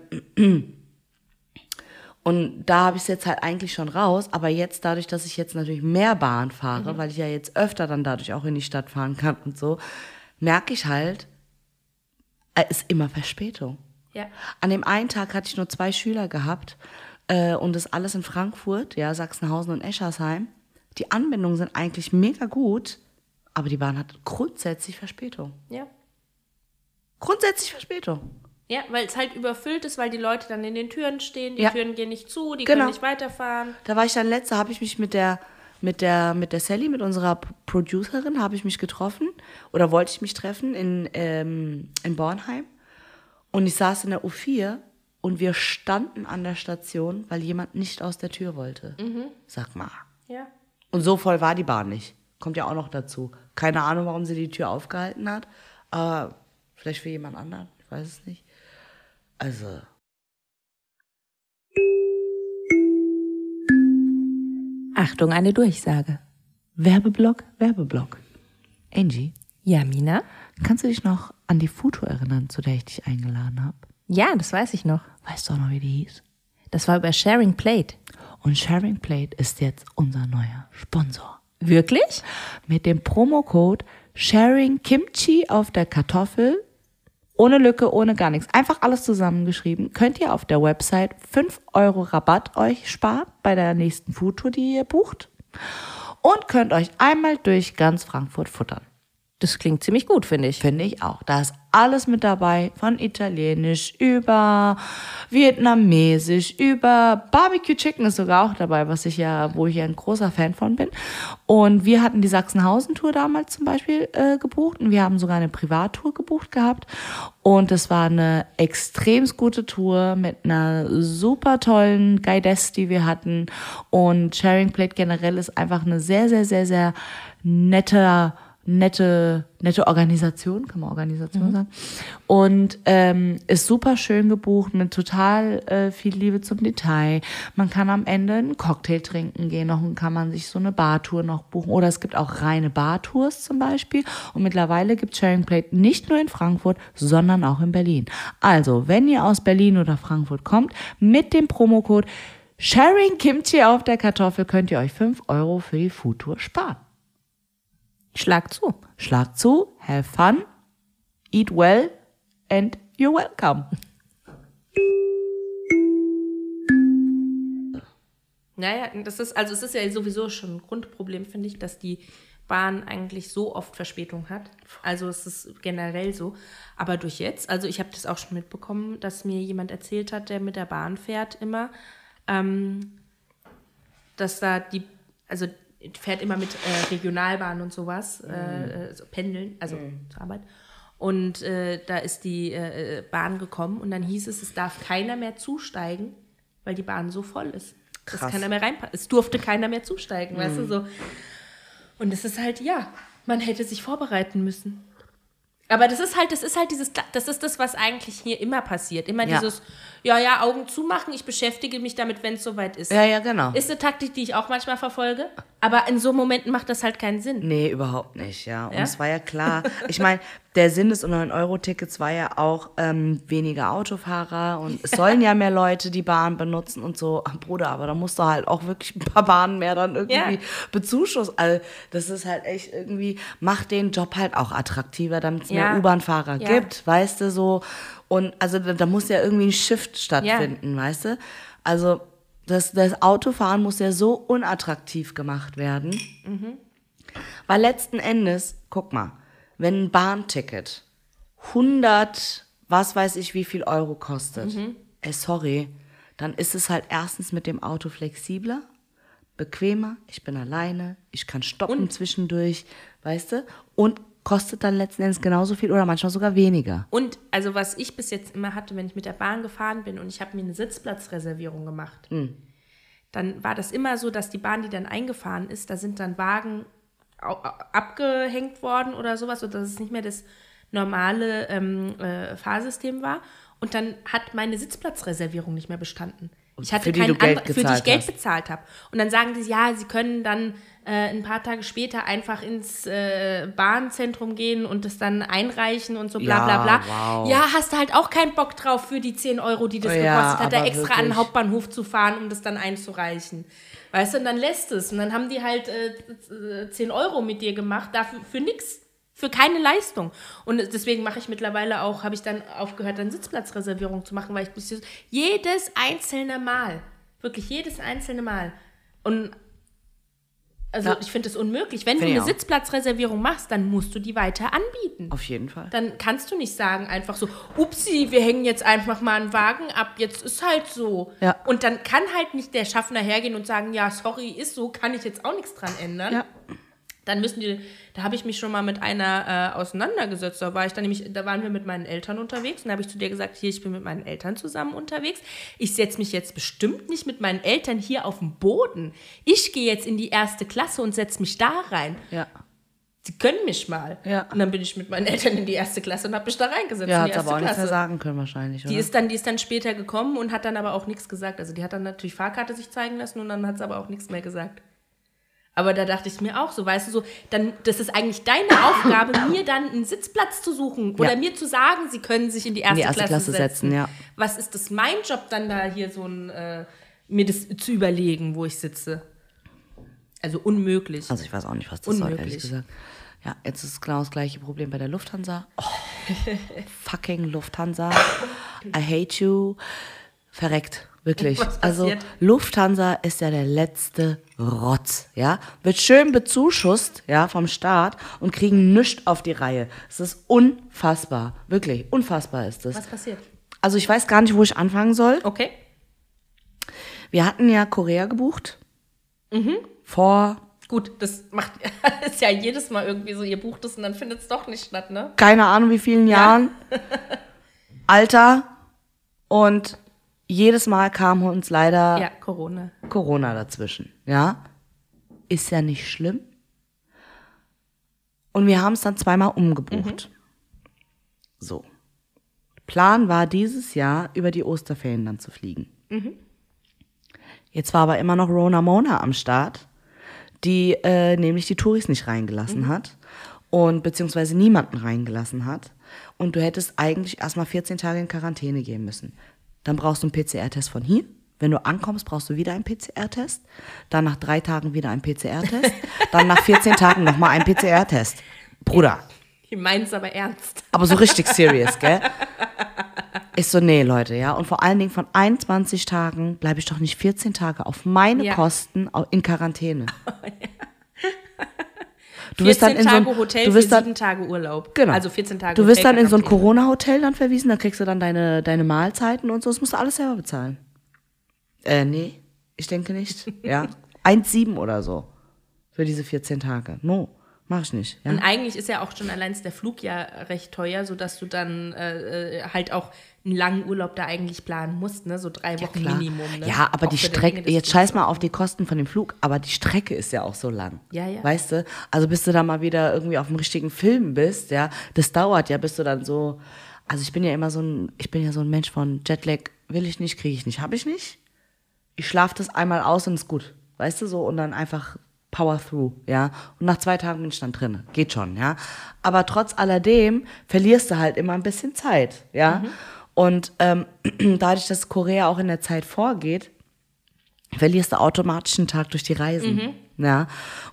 Speaker 2: und da habe ich es jetzt halt eigentlich schon raus, aber jetzt dadurch, dass ich jetzt natürlich mehr Bahn fahre, weil ich ja jetzt öfter dann dadurch auch in die Stadt fahren kann und so, merke ich halt, es ist immer Verspätung.
Speaker 3: Ja.
Speaker 2: An dem einen Tag hatte ich nur zwei Schüler gehabt äh, und das alles in Frankfurt, ja, Sachsenhausen und Eschersheim. Die Anbindungen sind eigentlich mega gut, aber die Bahn hat grundsätzlich Verspätung.
Speaker 3: Ja.
Speaker 2: Grundsätzlich Verspätung.
Speaker 3: Ja, weil es halt überfüllt ist, weil die Leute dann in den Türen stehen, die
Speaker 2: Ja.
Speaker 3: Türen gehen nicht zu, die
Speaker 2: Genau.
Speaker 3: können nicht weiterfahren.
Speaker 2: Da war ich dann letzte, habe ich mich mit der mit der mit der Sally, mit unserer Producerin, habe ich mich getroffen oder wollte ich mich treffen in ähm, in Bornheim und ich saß in der U4 und wir standen an der Station, weil jemand nicht aus der Tür wollte. Sag mal.
Speaker 3: Ja.
Speaker 2: Und so voll war die Bahn nicht. Kommt ja auch noch dazu. Keine Ahnung, warum sie die Tür aufgehalten hat, aber vielleicht für jemand anderen, ich weiß es nicht. Also.
Speaker 3: Achtung, eine Durchsage.
Speaker 2: Werbeblock, Werbeblock. Angie.
Speaker 3: Ja, Mina.
Speaker 2: Kannst du dich noch an die Foto erinnern, zu der ich dich eingeladen habe?
Speaker 3: Ja, das weiß ich noch.
Speaker 2: Weißt du auch noch, wie die hieß?
Speaker 3: Das war über Sharing Plate.
Speaker 2: Und Sharing Plate ist jetzt unser neuer Sponsor.
Speaker 3: Wirklich?
Speaker 2: Mit dem Promocode Sharing Kimchi auf der Kartoffel ohne Lücke, ohne gar nichts, einfach alles zusammengeschrieben, könnt ihr auf der Website 5 Euro Rabatt euch sparen bei der nächsten Foodtour, die ihr bucht. Und könnt euch einmal durch ganz Frankfurt futtern.
Speaker 3: Das klingt ziemlich gut, finde ich.
Speaker 2: Finde ich auch. Da ist alles mit dabei, von Italienisch über Vietnamesisch, über Barbecue Chicken ist sogar auch dabei, was ich ja, wo ich ja ein großer Fan von bin. Und wir hatten die Sachsenhausen-Tour damals zum Beispiel äh, gebucht und wir haben sogar eine Privattour gebucht gehabt. Und es war eine extrem gute Tour mit einer super tollen Guidess, die wir hatten. Und Sharing Plate generell ist einfach eine sehr, sehr, sehr, sehr nette nette, nette Organisation, kann man Organisation sagen. Und ähm, ist super schön gebucht mit total äh, viel Liebe zum Detail. Man kann am Ende einen Cocktail trinken gehen, noch kann man sich so eine Bartour noch buchen. Oder es gibt auch reine Bartours zum Beispiel. Und mittlerweile gibt Sharing Plate nicht nur in Frankfurt, sondern auch in Berlin. Also, wenn ihr aus Berlin oder Frankfurt kommt, mit dem Promocode Sharing Kimchi auf der Kartoffel könnt ihr euch 5 Euro für die Foodtour sparen.
Speaker 3: Schlag zu.
Speaker 2: Schlag zu, have fun, eat well and you're welcome.
Speaker 3: Naja, das ist, also es ist ja sowieso schon ein Grundproblem, finde ich, dass die Bahn eigentlich so oft Verspätung hat. Also es ist generell so. Aber durch jetzt, also ich habe das auch schon mitbekommen, dass mir jemand erzählt hat, der mit der Bahn fährt immer, ähm, dass da die, also fährt immer mit äh, Regionalbahn und sowas, äh, so pendeln, also zur Arbeit. Und äh, da ist die äh, Bahn gekommen und dann hieß es, es darf keiner mehr zusteigen, weil die Bahn so voll ist. Dass
Speaker 2: Krass.
Speaker 3: keiner mehr reinpasst. Es durfte keiner mehr zusteigen, weißt du so. Und es ist halt, ja, man hätte sich vorbereiten müssen. Aber das ist halt, das ist halt dieses, das ist das, was eigentlich hier immer passiert. Immer
Speaker 2: Ja.
Speaker 3: dieses, ja, ja, Augen zumachen, ich beschäftige mich damit, wenn es soweit ist.
Speaker 2: Ja, ja, genau.
Speaker 3: Ist eine Taktik, die ich auch manchmal verfolge, aber in so Momenten macht das halt keinen Sinn.
Speaker 2: Nee, überhaupt nicht, ja. Und
Speaker 3: Ja?
Speaker 2: es war ja klar. Ich meine, der Sinn des 9-Euro-Tickets war ja auch ähm, weniger Autofahrer und es sollen ja mehr Leute die Bahn benutzen und so. Ach, Bruder, aber da musst du halt auch wirklich ein paar Bahnen mehr dann irgendwie
Speaker 3: Ja.
Speaker 2: bezuschussen. Also, das ist halt echt irgendwie, macht den Job halt auch attraktiver, damit es
Speaker 3: Ja.
Speaker 2: mehr U-Bahn-Fahrer
Speaker 3: Ja.
Speaker 2: gibt, weißt du, so. Und also da, da muss ja irgendwie ein Shift stattfinden, weißt du? Also das, das Autofahren muss ja so unattraktiv gemacht werden. Weil letzten Endes, guck mal, wenn ein Bahnticket 100, was weiß ich, wie viel Euro kostet, ey, sorry, dann ist es halt erstens mit dem Auto flexibler, bequemer, ich bin alleine, ich kann stoppen zwischendurch, weißt du, und kostet dann letzten Endes genauso viel oder manchmal sogar weniger.
Speaker 3: Und also was ich bis jetzt immer hatte, wenn ich mit der Bahn gefahren bin und ich habe mir eine Sitzplatzreservierung gemacht, dann war das immer so, dass die Bahn, die dann eingefahren ist, da sind dann Wagen abgehängt worden oder sowas, oder dass es nicht mehr das normale ähm, äh, Fahrsystem war. Und dann hat meine Sitzplatzreservierung nicht mehr bestanden. Ich hatte
Speaker 2: für die
Speaker 3: keinen
Speaker 2: Geld
Speaker 3: für die ich Geld bezahlt habe. Und dann sagen die, ja, sie können dann äh, ein paar Tage später einfach ins äh, Bahnzentrum gehen und das dann einreichen und so bla
Speaker 2: Ja,
Speaker 3: bla bla.
Speaker 2: wow.
Speaker 3: Ja, hast du halt auch keinen Bock drauf für die 10 Euro, die das
Speaker 2: Ja,
Speaker 3: gekostet hat, da extra an den
Speaker 2: wirklich.
Speaker 3: Hauptbahnhof zu fahren, um das dann einzureichen. Weißt du, und dann lässt es. Und dann haben die halt äh, äh, 10 Euro mit dir gemacht, dafür für nix. Für keine Leistung. Und deswegen mache ich mittlerweile auch, habe ich dann aufgehört, dann Sitzplatzreservierung zu machen, weil ich bis jetzt- jedes einzelne Mal, wirklich jedes einzelne Mal. Und also
Speaker 2: Ja.
Speaker 3: ich finde es unmöglich. Wenn du
Speaker 2: Finde ich
Speaker 3: eine. Sitzplatzreservierung machst, dann musst du die weiter anbieten.
Speaker 2: Auf jeden Fall.
Speaker 3: Dann kannst du nicht sagen einfach so, upsi, wir hängen jetzt einfach mal einen Wagen ab, jetzt ist halt so.
Speaker 2: Ja.
Speaker 3: Und dann kann halt nicht der Schaffner hergehen und sagen, ja, sorry, ist so, kann ich jetzt auch nichts dran ändern.
Speaker 2: Ja.
Speaker 3: Dann müssen die, da habe ich mich schon mal mit einer äh, auseinandergesetzt. Da war ich dann nämlich, da waren wir mit meinen Eltern unterwegs und da habe ich zu dir gesagt, hier, ich bin mit meinen Eltern zusammen unterwegs. Ich setze mich jetzt bestimmt nicht mit meinen Eltern hier auf den Boden. Ich gehe jetzt in die erste Klasse und setze mich da rein.
Speaker 2: Ja.
Speaker 3: Sie können mich mal.
Speaker 2: Ja.
Speaker 3: Und dann bin ich mit meinen Eltern in die erste Klasse und habe mich da reingesetzt.
Speaker 2: Ja, hat aber auch nichts mehr sagen können wahrscheinlich, oder?
Speaker 3: Die ist, dann, die ist dann später gekommen und hat dann aber auch nichts gesagt. Also die hat dann natürlich Fahrkarte sich zeigen lassen und dann hat sie aber auch nichts mehr gesagt. Aber da dachte ich mir auch so, weißt du, so, dann, das ist eigentlich deine Aufgabe, [coughs] mir dann einen Sitzplatz zu suchen oder
Speaker 2: Ja.
Speaker 3: mir zu sagen, sie können sich in die erste,
Speaker 2: die erste
Speaker 3: Klasse,
Speaker 2: Klasse
Speaker 3: setzen.
Speaker 2: setzen, ja.
Speaker 3: Was ist das mein Job dann da hier so ein, äh, mir das zu überlegen, wo ich sitze? Also unmöglich.
Speaker 2: Also ich weiß auch nicht, was das soll,
Speaker 3: Unmöglich.
Speaker 2: ehrlich gesagt. Ja, jetzt ist genau das gleiche Problem bei der Lufthansa. Oh, [laughs] fucking Lufthansa. I hate you. Verreckt. Wirklich. Also? Lufthansa ist ja der letzte Rotz, ja. Wird schön bezuschusst, ja, vom Staat und kriegen nichts auf die Reihe. Es ist unfassbar. Wirklich, unfassbar ist es.
Speaker 3: Was passiert?
Speaker 2: Also ich weiß gar nicht, wo ich anfangen soll.
Speaker 3: Okay.
Speaker 2: Wir hatten ja Korea gebucht.
Speaker 3: Mhm.
Speaker 2: Vor
Speaker 3: Gut, das macht [laughs] ist ja jedes Mal irgendwie so, ihr bucht es und dann findet es doch nicht statt, ne?
Speaker 2: keine Ahnung wie vielen Jahren. [laughs] Alter. Und jedes Mal kam uns leider
Speaker 3: Ja, Corona.
Speaker 2: Corona dazwischen. Ja. Ist ja nicht schlimm. Und wir haben es dann zweimal umgebucht. So. Plan war dieses Jahr über die Osterferien dann zu fliegen. Jetzt war aber immer noch Rona Mona am Start, die äh, nämlich die Touris nicht reingelassen hat und beziehungsweise niemanden reingelassen hat. Und du hättest eigentlich erstmal 14 Tage in Quarantäne gehen müssen. Dann brauchst du einen PCR-Test von hier. Wenn du ankommst, brauchst du wieder einen PCR-Test. Dann nach drei Tagen wieder einen PCR-Test. Dann nach 14 Tagen nochmal einen PCR-Test. Bruder.
Speaker 3: Meinen es aber ernst.
Speaker 2: Aber so richtig serious, gell? Ich so, nee, Leute, ja. Und vor allen Dingen von 21 Tagen bleibe ich doch nicht 14 Tage auf meine
Speaker 3: Ja.
Speaker 2: Kosten in Quarantäne. [laughs] Du
Speaker 3: 14
Speaker 2: wirst dann in so ein,
Speaker 3: Tage Hotel
Speaker 2: du wirst
Speaker 3: für
Speaker 2: dann,
Speaker 3: sieben Tage Urlaub.
Speaker 2: Genau.
Speaker 3: Also 14 Tage
Speaker 2: Du wirst dann in so ein. Corona-Hotel dann verwiesen, da kriegst du dann deine, deine Mahlzeiten und so. Das musst du alles selber bezahlen. Äh, nee, ich denke nicht. [laughs] Ja. 1,7 oder so. Für diese 14 Tage. No, mach ich nicht. Ja.
Speaker 3: Und eigentlich ist ja auch schon allein der Flug ja recht teuer, sodass du dann äh, äh, halt auch einen langen Urlaub da eigentlich planen musst, ne? So drei Wochen
Speaker 2: Klar.
Speaker 3: Minimum. Ne?
Speaker 2: Ja, aber
Speaker 3: Auch
Speaker 2: die Strecke,
Speaker 3: Dinge
Speaker 2: jetzt scheiß mal auf die Kosten von dem Flug, aber die Strecke ist ja auch so lang.
Speaker 3: Ja, ja.
Speaker 2: Weißt du? Also bis du da mal wieder irgendwie auf dem richtigen Film bist, ja, das dauert ja, bis du dann so, also ich bin ja immer so ein, ich bin ja so ein Mensch von Jetlag, will ich nicht, kriege ich nicht, habe ich nicht. Ich schlafe das einmal aus und ist gut. Weißt du so? Und dann einfach power through, ja. Und nach zwei Tagen bin ich dann drin. Geht schon, ja. Aber trotz alledem verlierst du halt immer ein bisschen Zeit, ja. Und ähm, [clears throat] dadurch, dass Korea auch in der Zeit vorgeht, verlierst du automatisch einen Tag durch die Reisen. Ja.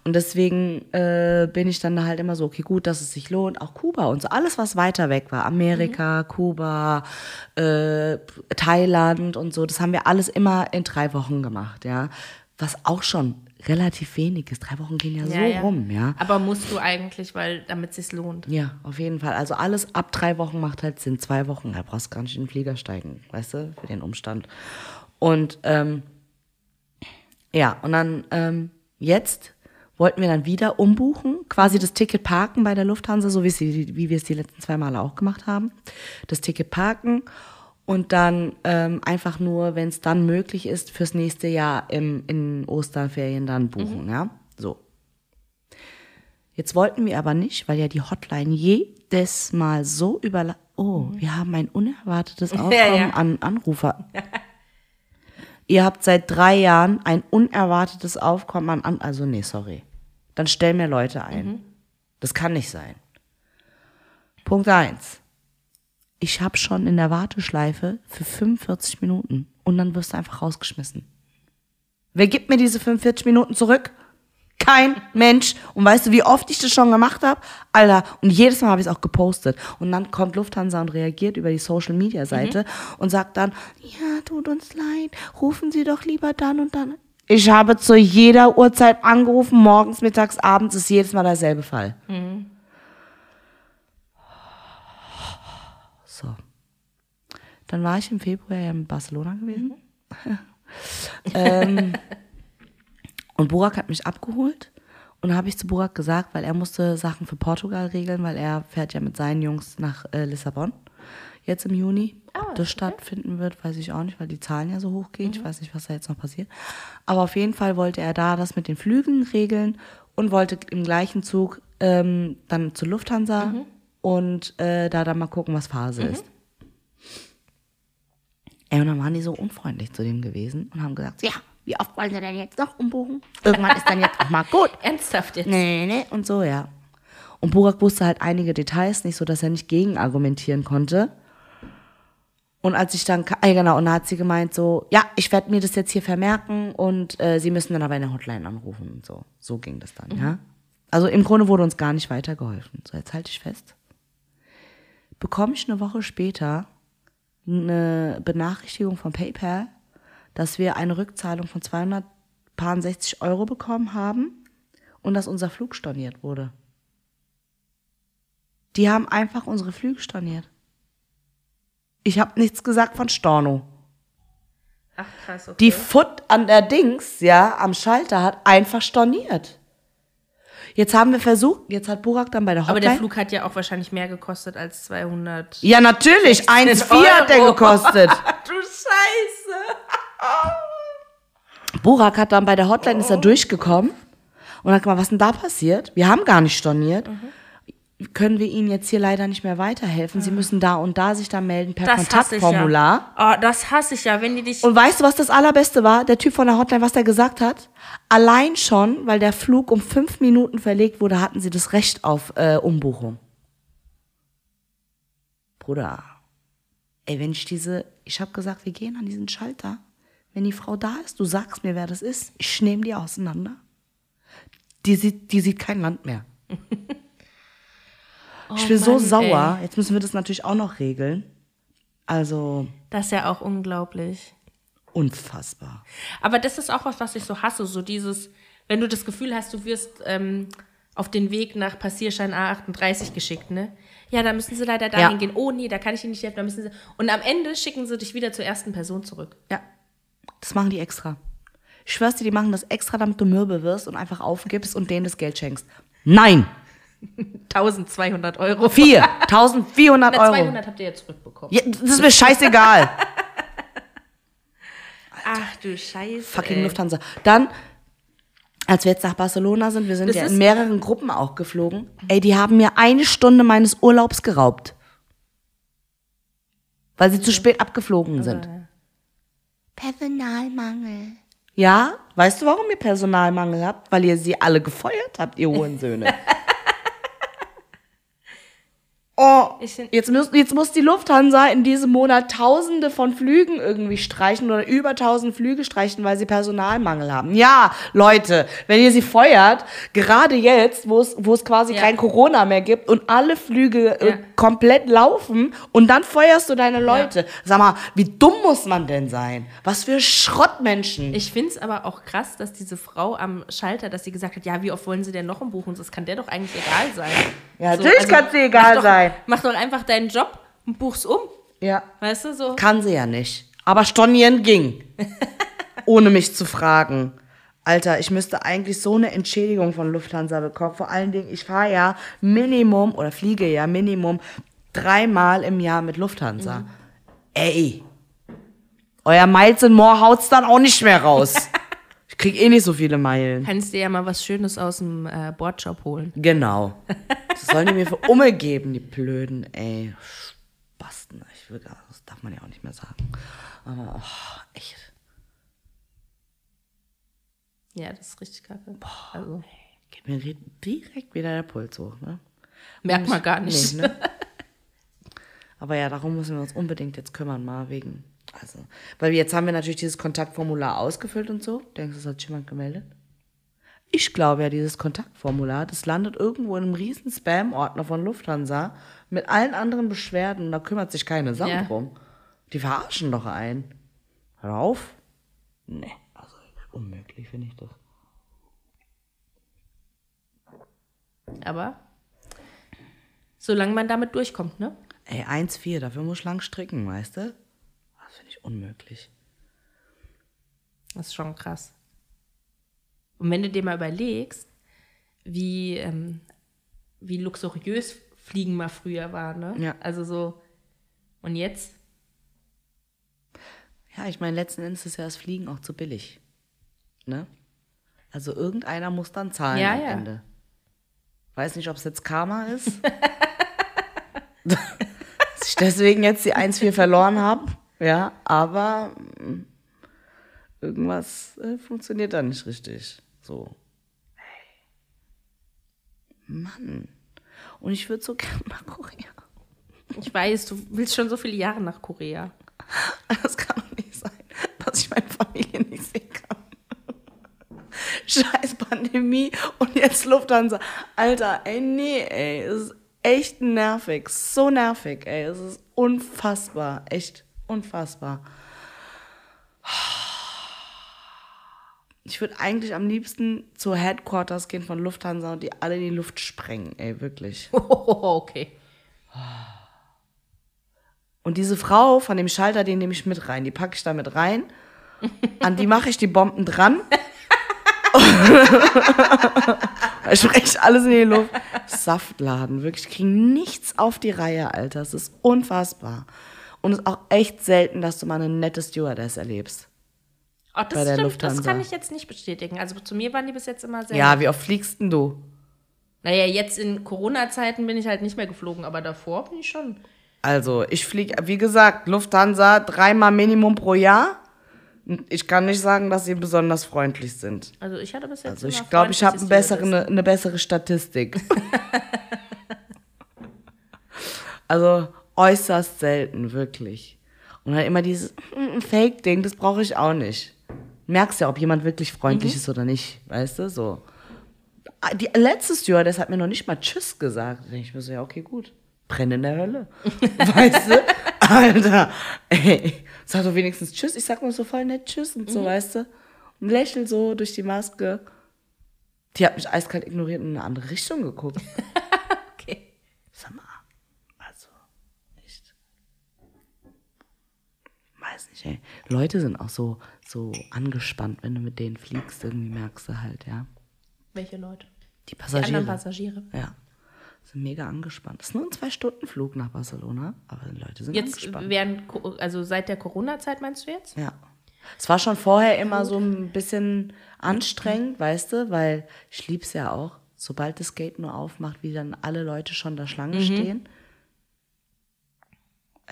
Speaker 2: Und deswegen äh, bin ich dann da halt immer so, okay, gut, dass es sich lohnt. Auch Kuba und so. Alles, was weiter weg war. Amerika, Kuba, äh, Thailand und so. Das haben wir alles immer in drei Wochen gemacht, ja. Was auch schon relativ wenig ist. Drei Wochen gehen ja, so
Speaker 3: Ja, ja.
Speaker 2: rum, ja.
Speaker 3: Aber musst du eigentlich, weil damit es sich lohnt.
Speaker 2: Ja, auf jeden Fall. Also alles ab drei Wochen macht halt Sinn. Zwei Wochen, da brauchst du gar nicht in den Flieger steigen, weißt du, für den Umstand. Und ähm, ja, und dann ähm, jetzt wollten wir dann wieder umbuchen, quasi das Ticket parken bei der Lufthansa, so wie, sie, wie wir es die letzten zwei Male auch gemacht haben. Das Ticket parken und dann ähm, einfach nur, wenn es dann möglich ist, fürs nächste Jahr im, in Osterferien dann buchen, ja. So. Jetzt wollten wir aber nicht, weil ja die Hotline jedes Mal so über. Oh, wir haben ein unerwartetes [laughs] Aufkommen
Speaker 3: ja.
Speaker 2: an Anrufer. [laughs] Ihr habt seit drei Jahren ein unerwartetes Aufkommen an an. Also, nee, sorry. Dann stell mir Leute ein. Das kann nicht sein. Punkt eins. Ich habe schon in der Warteschleife für 45 Minuten und dann wirst du einfach rausgeschmissen. Wer gibt mir diese 45 Minuten zurück? Kein Mensch. Und weißt du, wie oft ich das schon gemacht habe? Alter, und jedes Mal habe ich es auch gepostet. Und dann kommt Lufthansa und reagiert über die Social Media Seite und sagt dann, ja, tut uns leid, rufen Sie doch lieber dann und dann. Ich habe zu jeder Uhrzeit angerufen, morgens, mittags, abends ist jedes Mal derselbe Fall. So. Dann war ich im Februar ja in Barcelona gewesen. [laughs] ähm, und Burak hat mich abgeholt. Und habe ich zu Burak gesagt, weil er musste Sachen für Portugal regeln, weil er fährt ja mit seinen Jungs nach äh, Lissabon jetzt im Juni. Ob das stattfinden wird, weiß ich auch nicht, weil die Zahlen ja so hoch gehen. Ich weiß nicht, was da jetzt noch passiert. Aber auf jeden Fall wollte er da das mit den Flügen regeln und wollte im gleichen Zug ähm, dann zur Lufthansa und äh, da dann mal gucken, was Phase ist. Ey, und dann waren die so unfreundlich zu dem gewesen und haben gesagt, ja, wie oft wollen sie denn jetzt noch umbuchen? Irgendwann ist dann jetzt auch mal gut. [laughs]
Speaker 3: Ernsthaft jetzt?
Speaker 2: Nee, nee, nee, und so, ja. Und Burak wusste halt einige Details nicht, so dass er nicht gegen argumentieren konnte. Und als ich dann, ah, genau, und da hat sie gemeint so, ja, ich werde mir das jetzt hier vermerken und äh, sie müssen dann aber in der Hotline anrufen und so. So ging das dann, ja. Also im Grunde wurde uns gar nicht weitergeholfen. So, jetzt halte ich fest. Bekomme ich eine Woche später eine Benachrichtigung von PayPal, dass wir eine Rückzahlung von 260 Euro bekommen haben und dass unser Flug storniert wurde. Die haben einfach unsere Flüge storniert. Ich habe nichts gesagt von Storno.
Speaker 3: Ach krass, okay.
Speaker 2: Die Foot an der Dings, ja, am Schalter hat einfach storniert. Jetzt haben wir versucht, jetzt hat Burak dann bei der
Speaker 3: Aber
Speaker 2: Hotline.
Speaker 3: der Flug hat ja auch wahrscheinlich mehr gekostet als 200.
Speaker 2: ja, natürlich, 1,4 hat der gekostet. [laughs]
Speaker 3: du Scheiße. [laughs]
Speaker 2: Burak hat dann bei der Hotline, ist er durchgekommen und hat gemacht, was denn da passiert? Wir haben gar nicht storniert. Können wir Ihnen jetzt hier leider nicht mehr weiterhelfen? Sie müssen da und da sich da melden per
Speaker 3: Das
Speaker 2: Kontaktformular.
Speaker 3: ja. Oh, das hasse ich ja, wenn die dich.
Speaker 2: Und weißt du, was das Allerbeste war? Der Typ von der Hotline, was der gesagt hat? Allein schon, weil der Flug um fünf Minuten verlegt wurde, hatten sie das Recht auf äh, Umbuchung. Bruder, ey, wenn ich diese, ich habe gesagt, wir gehen an diesen Schalter. Wenn die Frau da ist, du sagst mir, wer das ist, ich nehme die auseinander. Die sieht, die sieht kein Land mehr. [laughs] ich bin so
Speaker 3: Oh Mann,
Speaker 2: sauer. Jetzt müssen wir das natürlich auch noch regeln. Also,
Speaker 3: Das ist ja auch unglaublich.
Speaker 2: unfassbar.
Speaker 3: Aber das ist auch was, was ich so hasse. So dieses, wenn du das Gefühl hast, du wirst ähm, auf den Weg nach Passierschein A38 geschickt, ne? Ja, da müssen sie leider dahin
Speaker 2: Ja.
Speaker 3: gehen. Oh nee, da kann ich ihnen nicht helfen. Da müssen sie. Und am Ende schicken sie dich wieder zur ersten Person zurück.
Speaker 2: Ja, das machen die extra. Ich schwör's dir, die machen das extra, damit du mürbe wirst und einfach aufgibst und denen das Geld schenkst. Nein!
Speaker 3: 1200 Euro.
Speaker 2: Vier! [laughs] 1400
Speaker 3: Na,
Speaker 2: Euro.
Speaker 3: 200 habt ihr jetzt zurückbekommen.
Speaker 2: Ja, das ist mir scheißegal. [laughs]
Speaker 3: Ach du Scheiße.
Speaker 2: Fucking
Speaker 3: ey.
Speaker 2: Lufthansa. Dann, als wir jetzt nach Barcelona sind, wir sind
Speaker 3: Das
Speaker 2: ja in mehreren Gruppen auch geflogen. Ey, die haben mir eine Stunde meines Urlaubs geraubt. Weil sie zu spät abgeflogen sind. Personalmangel. Ja, weißt du, warum ihr Personalmangel habt? Weil ihr sie alle gefeuert habt, ihr Hurensöhne. [laughs] Oh, jetzt, muss, jetzt muss die Lufthansa in diesem Monat Tausende von Flügen irgendwie streichen oder über tausend Flüge streichen, weil sie Personalmangel haben. Ja, Leute, wenn ihr sie feuert, gerade jetzt, wo es, wo es quasi
Speaker 3: Ja.
Speaker 2: kein Corona mehr gibt und alle Flüge äh,
Speaker 3: Ja.
Speaker 2: komplett laufen und dann feuerst du deine Leute. Sag mal, wie dumm muss man denn sein? Was für Schrottmenschen.
Speaker 3: Ich finde es aber auch krass, dass diese Frau am Schalter, dass sie gesagt hat, ja, wie oft wollen sie denn noch umbuchen? Das kann der doch eigentlich egal sein.
Speaker 2: Ja, natürlich kann's dir egal
Speaker 3: mach
Speaker 2: sein.
Speaker 3: Mach doch einfach deinen Job und buch's um.
Speaker 2: ja.
Speaker 3: Weißt du, so.
Speaker 2: Kann sie ja nicht. Aber stornieren ging. [laughs] Ohne mich zu fragen. Alter, ich müsste eigentlich so eine Entschädigung von Lufthansa bekommen. Vor allen Dingen, ich fahre ja Minimum oder fliege ja Minimum dreimal im Jahr mit Lufthansa. Ey. Euer Miles and More haut's dann auch nicht mehr raus. [laughs] ich krieg eh nicht so viele Meilen.
Speaker 3: Kannst dir ja mal was Schönes aus dem äh, Bordshop holen.
Speaker 2: Genau. Das sollen die mir für Umme geben, die Blöden, ey. Spasten. Ich will gar, das darf man ja auch nicht mehr sagen. Aber, oh, echt.
Speaker 3: Ja, das ist richtig kacke. Also,
Speaker 2: Geht mir direkt wieder der Puls hoch, ne?
Speaker 3: merkt man gar nicht.
Speaker 2: Nee, ne? [laughs] Aber ja, darum müssen wir uns unbedingt jetzt kümmern, mal wegen. Also, weil jetzt haben wir natürlich dieses Kontaktformular ausgefüllt und so. Denkst du, es hat sich jemand gemeldet? Ich glaube ja, dieses Kontaktformular, das landet irgendwo in einem riesen Spam-Ordner von Lufthansa mit allen anderen Beschwerden. Da kümmert sich keine Sau
Speaker 3: Ja.
Speaker 2: drum. Die verarschen doch einen. Hör auf. Nee, also unmöglich finde ich das.
Speaker 3: Aber solange man damit durchkommt, ne?
Speaker 2: Ey, 1,4, dafür muss ich lang stricken, weißt du? Unmöglich.
Speaker 3: Das ist schon krass. Und wenn du dir mal überlegst, wie, ähm, wie luxuriös Fliegen mal früher war, ne?
Speaker 2: Ja.
Speaker 3: Also so. Und jetzt?
Speaker 2: Ja, ich meine, letzten Endes ist ja das Fliegen auch zu billig. Ne? Also irgendeiner muss dann zahlen
Speaker 3: Ja,
Speaker 2: am
Speaker 3: ja.
Speaker 2: Ende. Weiß nicht, ob es jetzt Karma ist. [laughs] [laughs] Dass ich deswegen jetzt die 1,4 verloren habe. Ja, aber mm, irgendwas äh, funktioniert da nicht richtig. So. Hey. Mann. Und ich würde so gerne nach Korea.
Speaker 3: Ich weiß, du willst schon so viele Jahre nach Korea.
Speaker 2: Das kann doch nicht sein, dass ich meine Familie nicht sehen kann. Scheiß Pandemie und jetzt Lufthansa. Alter, ey, nee, ey. Es ist echt nervig. So nervig, ey. Es ist unfassbar. Echt unfassbar. Ich würde eigentlich am liebsten zur Headquarters gehen von Lufthansa und die alle in die Luft sprengen, ey, wirklich. [laughs]
Speaker 3: okay.
Speaker 2: Und diese Frau von dem Schalter, den nehme ich mit rein. Die packe ich da mit rein. An die mache ich die Bomben dran. [laughs] ich spreche alles in die Luft. Saftladen, wirklich. Die kriegen nichts auf die Reihe, Alter. Es ist unfassbar. Und es ist auch echt selten, dass du mal eine nette Stewardess erlebst.
Speaker 3: Oh, das stimmt,
Speaker 2: Lufthansa.
Speaker 3: das kann ich jetzt nicht bestätigen. Also zu mir waren die bis jetzt immer sehr.
Speaker 2: Ja, wie oft fliegst denn du?
Speaker 3: Naja, jetzt in Corona-Zeiten bin ich halt nicht mehr geflogen, aber davor bin ich schon.
Speaker 2: Also, ich fliege, wie gesagt, Lufthansa dreimal Minimum pro Jahr. Ich kann nicht sagen, dass sie besonders freundlich sind.
Speaker 3: Also ich hatte bis jetzt
Speaker 2: Also ich glaube, ich habe eine
Speaker 3: freundliche
Speaker 2: bessere, eine, eine bessere Statistik. [laughs] also äußerst selten, wirklich. Und dann immer dieses mm, Fake-Ding, das brauche ich auch nicht. Merkst ja, ob jemand wirklich freundlich ist oder nicht, weißt du, so. Ah, Die letzte Stewardess hat mir noch nicht mal Tschüss gesagt. Da denke ich mir so, ja, okay, gut. Brenne in der Hölle. [laughs] weißt du? Alter, ey. Sag doch wenigstens Tschüss. Ich sag mal so voll nett Tschüss und so, weißt du? Und lächel so durch die Maske. Die hat mich eiskalt ignoriert und in eine andere Richtung geguckt. [laughs]
Speaker 3: Okay.
Speaker 2: Sag mal, also, echt. Weiß nicht, ey. Leute sind auch so, so angespannt, wenn du mit denen fliegst. Irgendwie merkst du halt, ja.
Speaker 3: Welche Leute?
Speaker 2: Die
Speaker 3: Die anderen
Speaker 2: Passagiere.
Speaker 3: Passagiere.
Speaker 2: ja. Sind mega angespannt. Das ist nur ein Zwei-Stunden-Flug nach Barcelona, aber die Leute sind
Speaker 3: Jetzt
Speaker 2: angespannt.
Speaker 3: während, also seit der Corona-Zeit meinst du jetzt?
Speaker 2: Ja. Es war schon vorher immer so ein bisschen anstrengend, weißt du, weil ich lieb's ja auch. Sobald das Gate nur aufmacht, wie dann alle Leute schon da Schlange
Speaker 3: Mhm.
Speaker 2: stehen.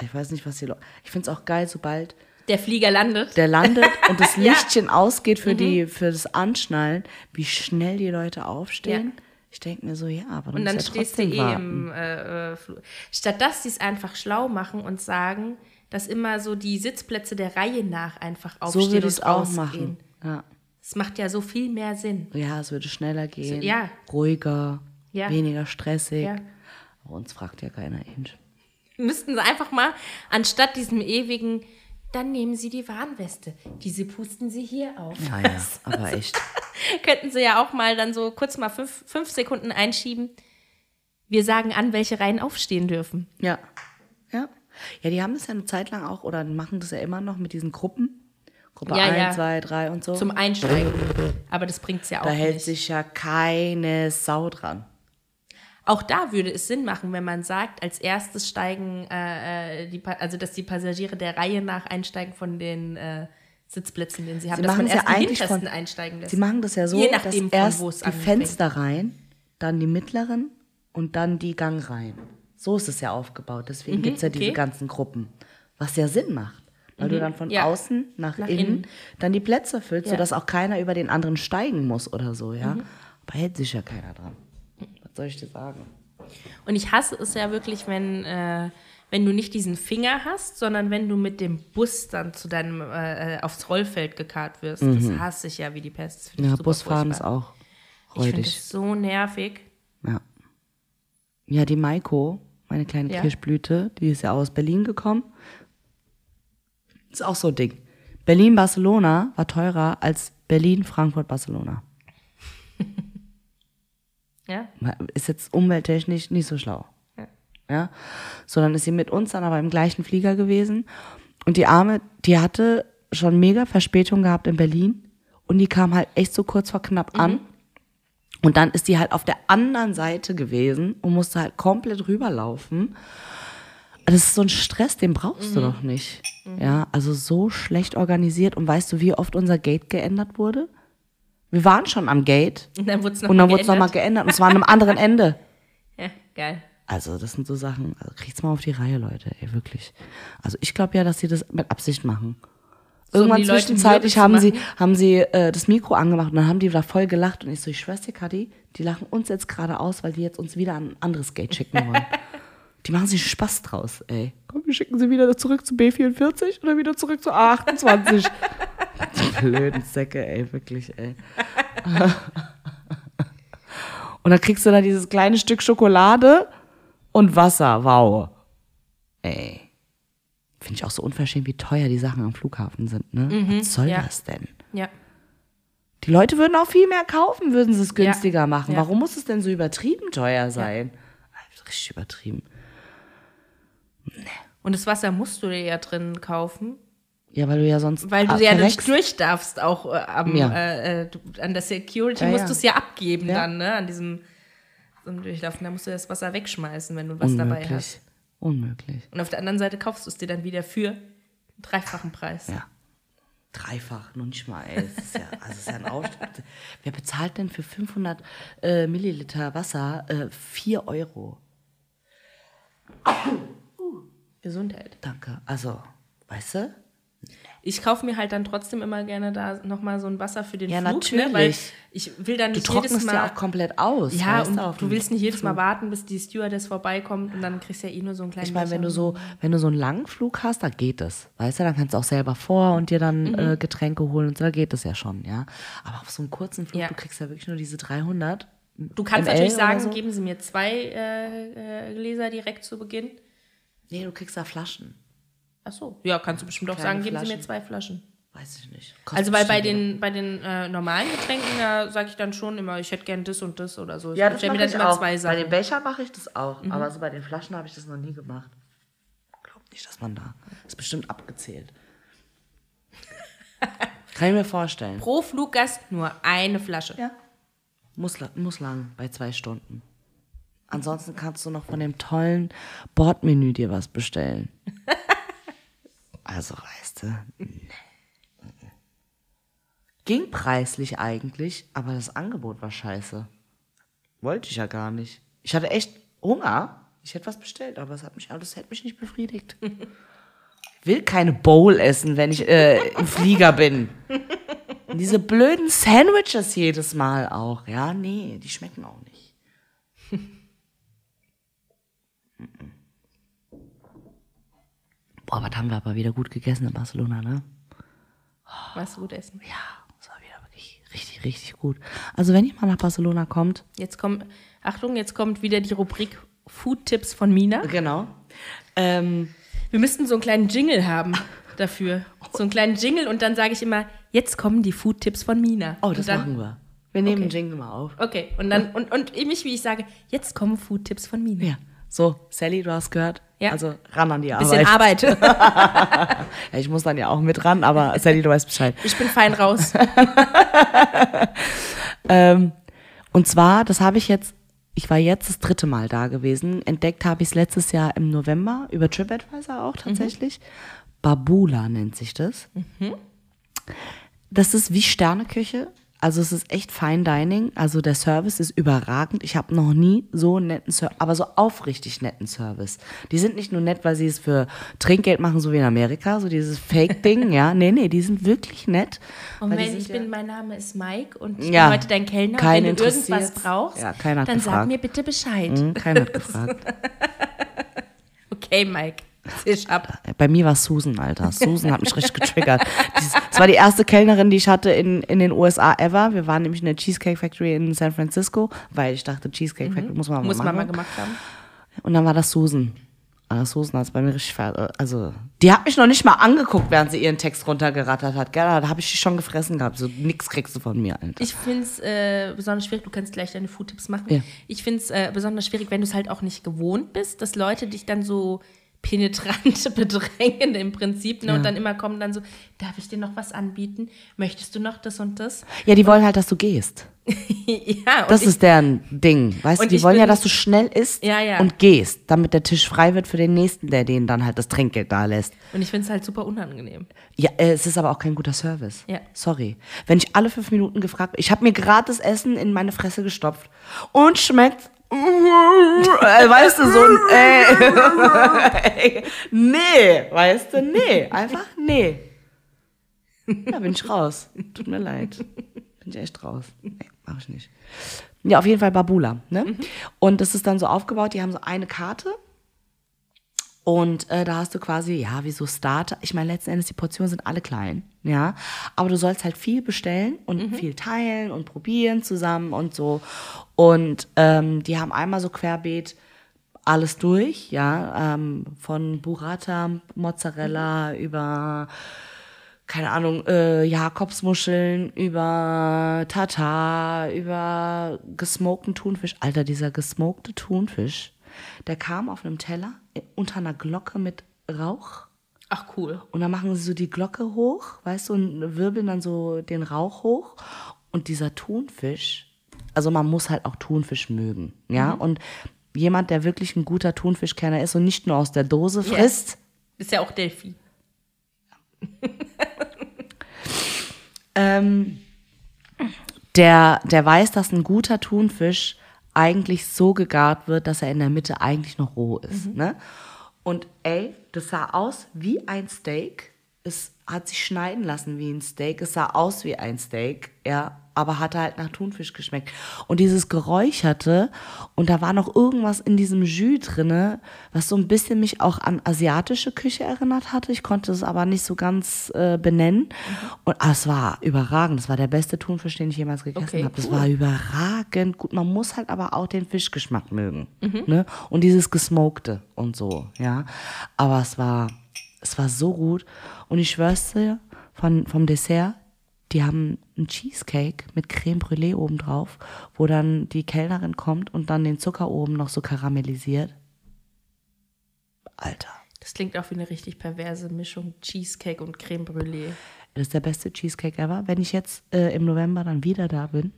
Speaker 2: Ich weiß nicht, was die Leute. Ich find's auch geil, sobald
Speaker 3: Der Flieger landet.
Speaker 2: der landet [laughs] und das
Speaker 3: Ja. Mhm.
Speaker 2: Lichtchen ausgeht für, die, für das Anschnallen, wie schnell die Leute aufstehen.
Speaker 3: Ja.
Speaker 2: Ich denke mir so, ja, aber du
Speaker 3: Und dann
Speaker 2: ja
Speaker 3: stehst du eh
Speaker 2: warten.
Speaker 3: im äh, äh, Flug. Statt dass sie es einfach schlau machen und sagen, dass immer so die Sitzplätze der Reihe nach einfach aufstehen
Speaker 2: So würde
Speaker 3: und
Speaker 2: es auch
Speaker 3: rausgehen.
Speaker 2: machen. Ja.
Speaker 3: Das macht ja so viel mehr Sinn.
Speaker 2: ja, es würde schneller gehen.
Speaker 3: ja.
Speaker 2: Ruhiger,
Speaker 3: Ja.
Speaker 2: weniger stressig.
Speaker 3: Ja.
Speaker 2: Aber uns fragt ja keiner hin.
Speaker 3: Müssten sie einfach mal, anstatt diesem ewigen, dann nehmen sie die Warnweste. Diese pusten sie hier auf.
Speaker 2: Ja, ja, [laughs] aber echt. [laughs]
Speaker 3: Könnten sie ja auch mal dann so kurz mal fünf, fünf Sekunden einschieben. Wir sagen an, welche Reihen aufstehen dürfen.
Speaker 2: Ja. Ja. Ja, die haben das ja eine Zeit lang auch, oder machen das ja immer noch mit diesen Gruppen. Gruppe
Speaker 3: Ja,
Speaker 2: 1,
Speaker 3: ja.
Speaker 2: 2, 3 und so.
Speaker 3: Zum Einsteigen. Aber das bringt es ja auch
Speaker 2: da hält
Speaker 3: nicht.
Speaker 2: sich ja keine Sau dran.
Speaker 3: Auch da würde es Sinn machen, wenn man sagt, als erstes steigen, äh, äh, die, also dass die Passagiere der Reihe nach einsteigen von den äh, Sitzplätzen, den sie haben,
Speaker 2: Sie
Speaker 3: dass man
Speaker 2: machen es ja eigentlich von-
Speaker 3: einsteigen lässt.
Speaker 2: Sie machen das ja so,
Speaker 3: Je nachdem,
Speaker 2: dass
Speaker 3: von
Speaker 2: erst
Speaker 3: es
Speaker 2: die
Speaker 3: anfängt.
Speaker 2: Fensterreihen, dann die mittleren und dann die Gangreihen. So ist es ja aufgebaut. Deswegen gibt's ja diese
Speaker 3: Mhm, okay. Mhm.
Speaker 2: ganzen Gruppen. Was ja Sinn macht. Weil du dann von
Speaker 3: Ja.
Speaker 2: außen nach,
Speaker 3: Nach
Speaker 2: innen,
Speaker 3: innen.
Speaker 2: dann die Plätze füllst,
Speaker 3: Ja. Mhm.
Speaker 2: sodass auch keiner über den anderen steigen muss oder so, ja. Aber hält sich ja keiner dran. Was soll ich dir sagen?
Speaker 3: Und ich hasse es ja wirklich, wenn, äh, wenn du nicht diesen Finger hast, sondern wenn du mit dem Bus dann zu deinem äh, aufs Rollfeld gekarrt wirst. Das hasse ich ja wie die Pest.
Speaker 2: Mhm. Ja, Busfahren ist auch
Speaker 3: Ich finde
Speaker 2: räudig.
Speaker 3: das so nervig.
Speaker 2: Ja. Ja, die Maiko, meine kleine
Speaker 3: Ja.
Speaker 2: Kirschblüte, die ist ja aus Berlin gekommen. Ist auch so ein Ding. Berlin-Barcelona war teurer als Berlin-Frankfurt-Barcelona. [laughs]
Speaker 3: Ja?
Speaker 2: Ist jetzt umwelttechnisch nicht so schlau.
Speaker 3: Ja.
Speaker 2: Ja. So, dann ist sie mit uns dann aber im gleichen Flieger gewesen. Und die Arme, die hatte schon mega Verspätung gehabt in Berlin. Und die kam halt echt so kurz vor knapp an. Und dann ist die halt auf der anderen Seite gewesen und musste halt komplett rüberlaufen. Das ist so ein Stress, den brauchst du doch nicht. Ja, also so schlecht organisiert. Und weißt du, wie oft unser Gate geändert wurde? Wir waren schon am Gate
Speaker 3: Und dann wurde es
Speaker 2: und dann wurde es nochmal geändert und es war an einem anderen [laughs] Ende.
Speaker 3: Ja, geil.
Speaker 2: Also, das sind so Sachen, also kriegt's mal auf die Reihe, Leute, ey, wirklich. Also, ich glaube ja, dass sie das mit Absicht machen.
Speaker 3: So,
Speaker 2: Irgendwann zwischenzeitlich haben sie, haben sie äh, das Mikro angemacht und dann haben die da voll gelacht und ich so, ich schwör's dir, Kadi, die lachen uns jetzt gerade aus, weil die jetzt uns wieder an ein anderes Gate schicken wollen. [laughs] die machen sich Spaß draus, ey. Komm, wir schicken sie wieder zurück zu B44 oder wieder zurück zu A28. die [laughs] blöden Säcke, ey, wirklich, ey. [laughs] und dann kriegst du da dieses kleine Stück Schokolade und Wasser, wow. Ey. Finde ich auch so unverschämt, wie teuer die Sachen am Flughafen sind, ne? Was soll
Speaker 3: ja.
Speaker 2: das denn?
Speaker 3: Ja.
Speaker 2: Die Leute würden auch viel mehr kaufen, würden sie es günstiger machen.
Speaker 3: Ja.
Speaker 2: Warum muss es denn so übertrieben teuer sein? Richtig übertrieben.
Speaker 3: Und das Wasser musst du dir ja drin kaufen,
Speaker 2: Ja, weil du ja sonst
Speaker 3: weil du ja nicht durch darfst, auch äh, am,
Speaker 2: Ja.
Speaker 3: äh, äh, du, an der Security
Speaker 2: Ja,
Speaker 3: musst
Speaker 2: ja.
Speaker 3: du es ja abgeben dann, ne? An diesem einem Durchlaufen. Da musst du das Wasser wegschmeißen, wenn du was dabei hast.
Speaker 2: Unmöglich. Unmöglich.
Speaker 3: Und auf der anderen Seite kaufst du es dir dann wieder für einen dreifachen Preis.
Speaker 2: Ja. Dreifach, noch nicht mal, ey. Das ist ja, also ist ja ein Aufstieg. [laughs] Wer bezahlt denn für 500 äh, Milliliter Wasser äh, 4 Euro?
Speaker 3: Gesundheit.
Speaker 2: Danke. Also, weißt du?
Speaker 3: Ich kaufe mir halt dann trotzdem immer gerne da nochmal so ein Wasser für den
Speaker 2: Ja,
Speaker 3: Flug, ne?
Speaker 2: natürlich.
Speaker 3: weil ich will dann
Speaker 2: Du
Speaker 3: nicht jedes
Speaker 2: trocknest
Speaker 3: Mal...
Speaker 2: ja auch komplett aus.
Speaker 3: Ja, und du
Speaker 2: dem
Speaker 3: willst nicht jedes Mal warten, bis die Stewardess vorbeikommt und dann kriegst du ja eh nur so einen kleinen
Speaker 2: Ich meine, wenn du so, wenn du so einen langen Flug hast, da geht es. Weißt du, dann kannst du auch selber vor und dir dann
Speaker 3: Mhm.
Speaker 2: äh, Getränke holen und so, da geht es ja schon, ja. Aber auf so einem kurzen Flug,
Speaker 3: Ja.
Speaker 2: du kriegst ja wirklich nur diese 300.
Speaker 3: Du kannst
Speaker 2: ML
Speaker 3: natürlich sagen,
Speaker 2: so.
Speaker 3: geben Sie mir zwei äh, äh, Gläser direkt zu Beginn.
Speaker 2: Nee, du kriegst da Flaschen.
Speaker 3: Ach so, ja, kannst du bestimmt auch sagen, geben Sie mir
Speaker 2: Flaschen.
Speaker 3: zwei Flaschen.
Speaker 2: Weiß ich nicht. Kostet
Speaker 3: Also bei, bei den, bei den äh, normalen Getränken, da sage ich dann schon immer, ich hätte gern das und das oder so. Ich
Speaker 2: Ja, das mache
Speaker 3: mir
Speaker 2: ich
Speaker 3: dann
Speaker 2: auch.
Speaker 3: zwei
Speaker 2: Bei
Speaker 3: Sachen. Mhm.
Speaker 2: den Becher mache ich das auch. Aber so bei den Flaschen habe ich das noch nie gemacht. Glaub nicht, dass man da. Ist bestimmt abgezählt. [laughs] Kann ich mir vorstellen.
Speaker 3: Pro Fluggast nur eine Flasche.
Speaker 2: Ja. Muss, muss lang, bei zwei Stunden. Ansonsten kannst du noch von dem tollen Bordmenü dir was bestellen. [laughs] also, weißt du, nee. Ging preislich eigentlich, aber das Angebot war scheiße. Wollte ich ja gar nicht. Ich hatte echt Hunger. Ich hätte was bestellt, aber es hat mich, das hätte mich nicht befriedigt. Ich [laughs] will keine Bowl essen, wenn ich äh, im Flieger bin. Und [laughs] diese blöden Sandwiches jedes Mal auch. Ja, nee, die schmecken auch nicht. Boah, was haben wir aber wieder gut gegessen in Barcelona, ne?
Speaker 3: Weißt du gut essen.
Speaker 2: Ja, das war wieder wirklich richtig, richtig gut. Also wenn ihr mal nach Barcelona kommt,
Speaker 3: Jetzt kommt, Achtung, jetzt kommt wieder die Rubrik Food-Tipps von Mina.
Speaker 2: genau. Ähm,
Speaker 3: Wir müssten so einen kleinen Jingle haben dafür. So einen kleinen Jingle und dann sage ich immer, jetzt kommen die Food-Tipps von Mina.
Speaker 2: oh, das
Speaker 3: dann,
Speaker 2: machen wir. Wir nehmen
Speaker 3: Okay.
Speaker 2: den Jingle mal auf.
Speaker 3: Okay, und dann, und, und mich, wie ich sage, jetzt kommen Food-Tipps von Mina.
Speaker 2: Ja. So, Sally, du hast gehört.
Speaker 3: Ja.
Speaker 2: Also ran an die
Speaker 3: Bisschen
Speaker 2: Arbeit.
Speaker 3: Arbeit. [laughs]
Speaker 2: Ja, ich muss dann ja auch mit ran, aber Sally, du weißt Bescheid.
Speaker 3: Ich bin fein raus. [laughs]
Speaker 2: Ähm, und zwar, das habe ich jetzt, ich war jetzt das dritte Mal da gewesen. Entdeckt habe ich es letztes Jahr im November über TripAdvisor auch tatsächlich. Babula nennt sich das. Das ist wie Sterneküche. Also es ist echt Fine Dining. Also der Service ist überragend. Ich habe noch nie so einen netten Service, aber so aufrichtig netten Service. Die sind nicht nur nett, weil sie es für Trinkgeld machen, so wie in Amerika, so dieses Fake-Ding, [laughs] ja. Nee, nee, die sind wirklich nett.
Speaker 3: Und wenn ich
Speaker 2: ja-
Speaker 3: bin, mein Name ist Mike und ich
Speaker 2: Ja.
Speaker 3: bin heute dein Kellner. Und wenn du irgendwas brauchst,
Speaker 2: Ja,
Speaker 3: dann sag
Speaker 2: gefragt.
Speaker 3: mir bitte Bescheid.
Speaker 2: Hm, keiner hat [laughs] gefragt.
Speaker 3: Okay, Mike.
Speaker 2: Bei mir war Susan, Alter. Susan hat mich richtig getriggert. Das war die erste Kellnerin, die ich hatte in, in den USA ever. Wir waren nämlich in der Cheesecake Factory in San Francisco, weil ich dachte, Cheesecake Factory muss man mal
Speaker 3: Muss man
Speaker 2: machen.
Speaker 3: mal gemacht haben.
Speaker 2: Und dann war das Susan. Ah, Susan hat es bei mir richtig ver Also, die hat mich noch nicht mal angeguckt, während sie ihren Text runtergerattert hat. Gell? Da habe ich die schon gefressen gehabt. So, nix kriegst du von mir, Alter.
Speaker 3: Ich finde es äh, besonders schwierig, du kannst gleich deine Foodtipps machen.
Speaker 2: Ja.
Speaker 3: Ich finde es äh, besonders schwierig, wenn du es halt auch nicht gewohnt bist, dass Leute dich dann so penetrant [laughs] bedrängen im Prinzip ne? und dann immer kommen dann so, darf ich dir noch was anbieten? Möchtest du noch das und das?
Speaker 2: Ja, die wollen halt, dass du gehst. [laughs]
Speaker 3: ja, und
Speaker 2: Das
Speaker 3: ich,
Speaker 2: ist deren Ding. Weißt du,
Speaker 3: Und
Speaker 2: die wollen ja,
Speaker 3: bin-
Speaker 2: dass du schnell isst
Speaker 3: Ja, ja.
Speaker 2: und gehst, damit der Tisch frei wird für den nächsten, der denen dann halt das Trinkgeld da lässt.
Speaker 3: und ich finde es halt super unangenehm.
Speaker 2: Ja, äh, es ist aber auch kein guter Service.
Speaker 3: Ja.
Speaker 2: Sorry. Wenn ich alle fünf Minuten gefragt ich habe mir gratis Essen in meine Fresse gestopft und schmeckt. Äh, weißt du, so ein. Äh, [laughs] nee, weißt du, nee. Einfach nee. Ja, bin ich raus. Tut mir leid. Bin ich echt raus. Nee, mach ich nicht. Ja, auf jeden Fall Babula. Ne? Und das ist dann so aufgebaut, die haben so eine Karte. Und äh, da hast du quasi, ja, wie so Starter. Ich meine, letzten Endes, die Portionen sind alle klein, ja. Aber du sollst halt viel bestellen und viel teilen und probieren zusammen und so. Und ähm, die haben einmal so querbeet alles durch, ja. Ähm, von Burrata, Mozzarella über keine Ahnung, äh, Jakobsmuscheln, über Tatar, über gesmokten Thunfisch. Alter, dieser gesmokte Thunfisch, der kam auf einem Teller unter einer Glocke mit Rauch.
Speaker 3: Ach, cool.
Speaker 2: Und dann machen sie so die Glocke hoch, weißt du, und wirbeln dann so den Rauch hoch. Und dieser Thunfisch, also man muss halt auch Thunfisch mögen, ja. Und jemand, der wirklich ein guter Thunfischkenner ist und nicht nur aus der Dose frisst,
Speaker 3: Ist ja auch Delphi. [laughs]
Speaker 2: ähm, der, der weiß, dass ein guter Thunfisch eigentlich so gegart wird, dass er in der Mitte eigentlich noch roh ist. Ne? Und ey, das sah aus wie ein Steak. Es hat sich schneiden lassen wie ein Steak. Es sah aus wie ein Steak, ja, aber hatte halt nach Thunfisch geschmeckt. Und dieses Geräucherte und da war noch irgendwas in diesem Jus drinne, was so ein bisschen mich auch an asiatische Küche erinnert hatte. Ich konnte es aber nicht so ganz äh, benennen. Und ah, es war überragend. Das war der beste Thunfisch, den ich jemals gegessen
Speaker 3: Okay,
Speaker 2: habe.
Speaker 3: Cool.
Speaker 2: war überragend gut. Man muss halt aber auch den Fischgeschmack mögen. Ne? Und dieses Gesmokte und so, ja. Aber es war, es war so gut. Und ich schwör's dir, von, vom Dessert, die haben einen Cheesecake mit Creme Brûlée obendrauf, wo dann die Kellnerin kommt und dann den Zucker oben noch so karamellisiert. Alter.
Speaker 3: Das klingt auch wie eine richtig perverse Mischung Cheesecake und Creme Brûlée.
Speaker 2: Das ist der beste Cheesecake ever. Wenn ich jetzt äh, im November dann wieder da bin,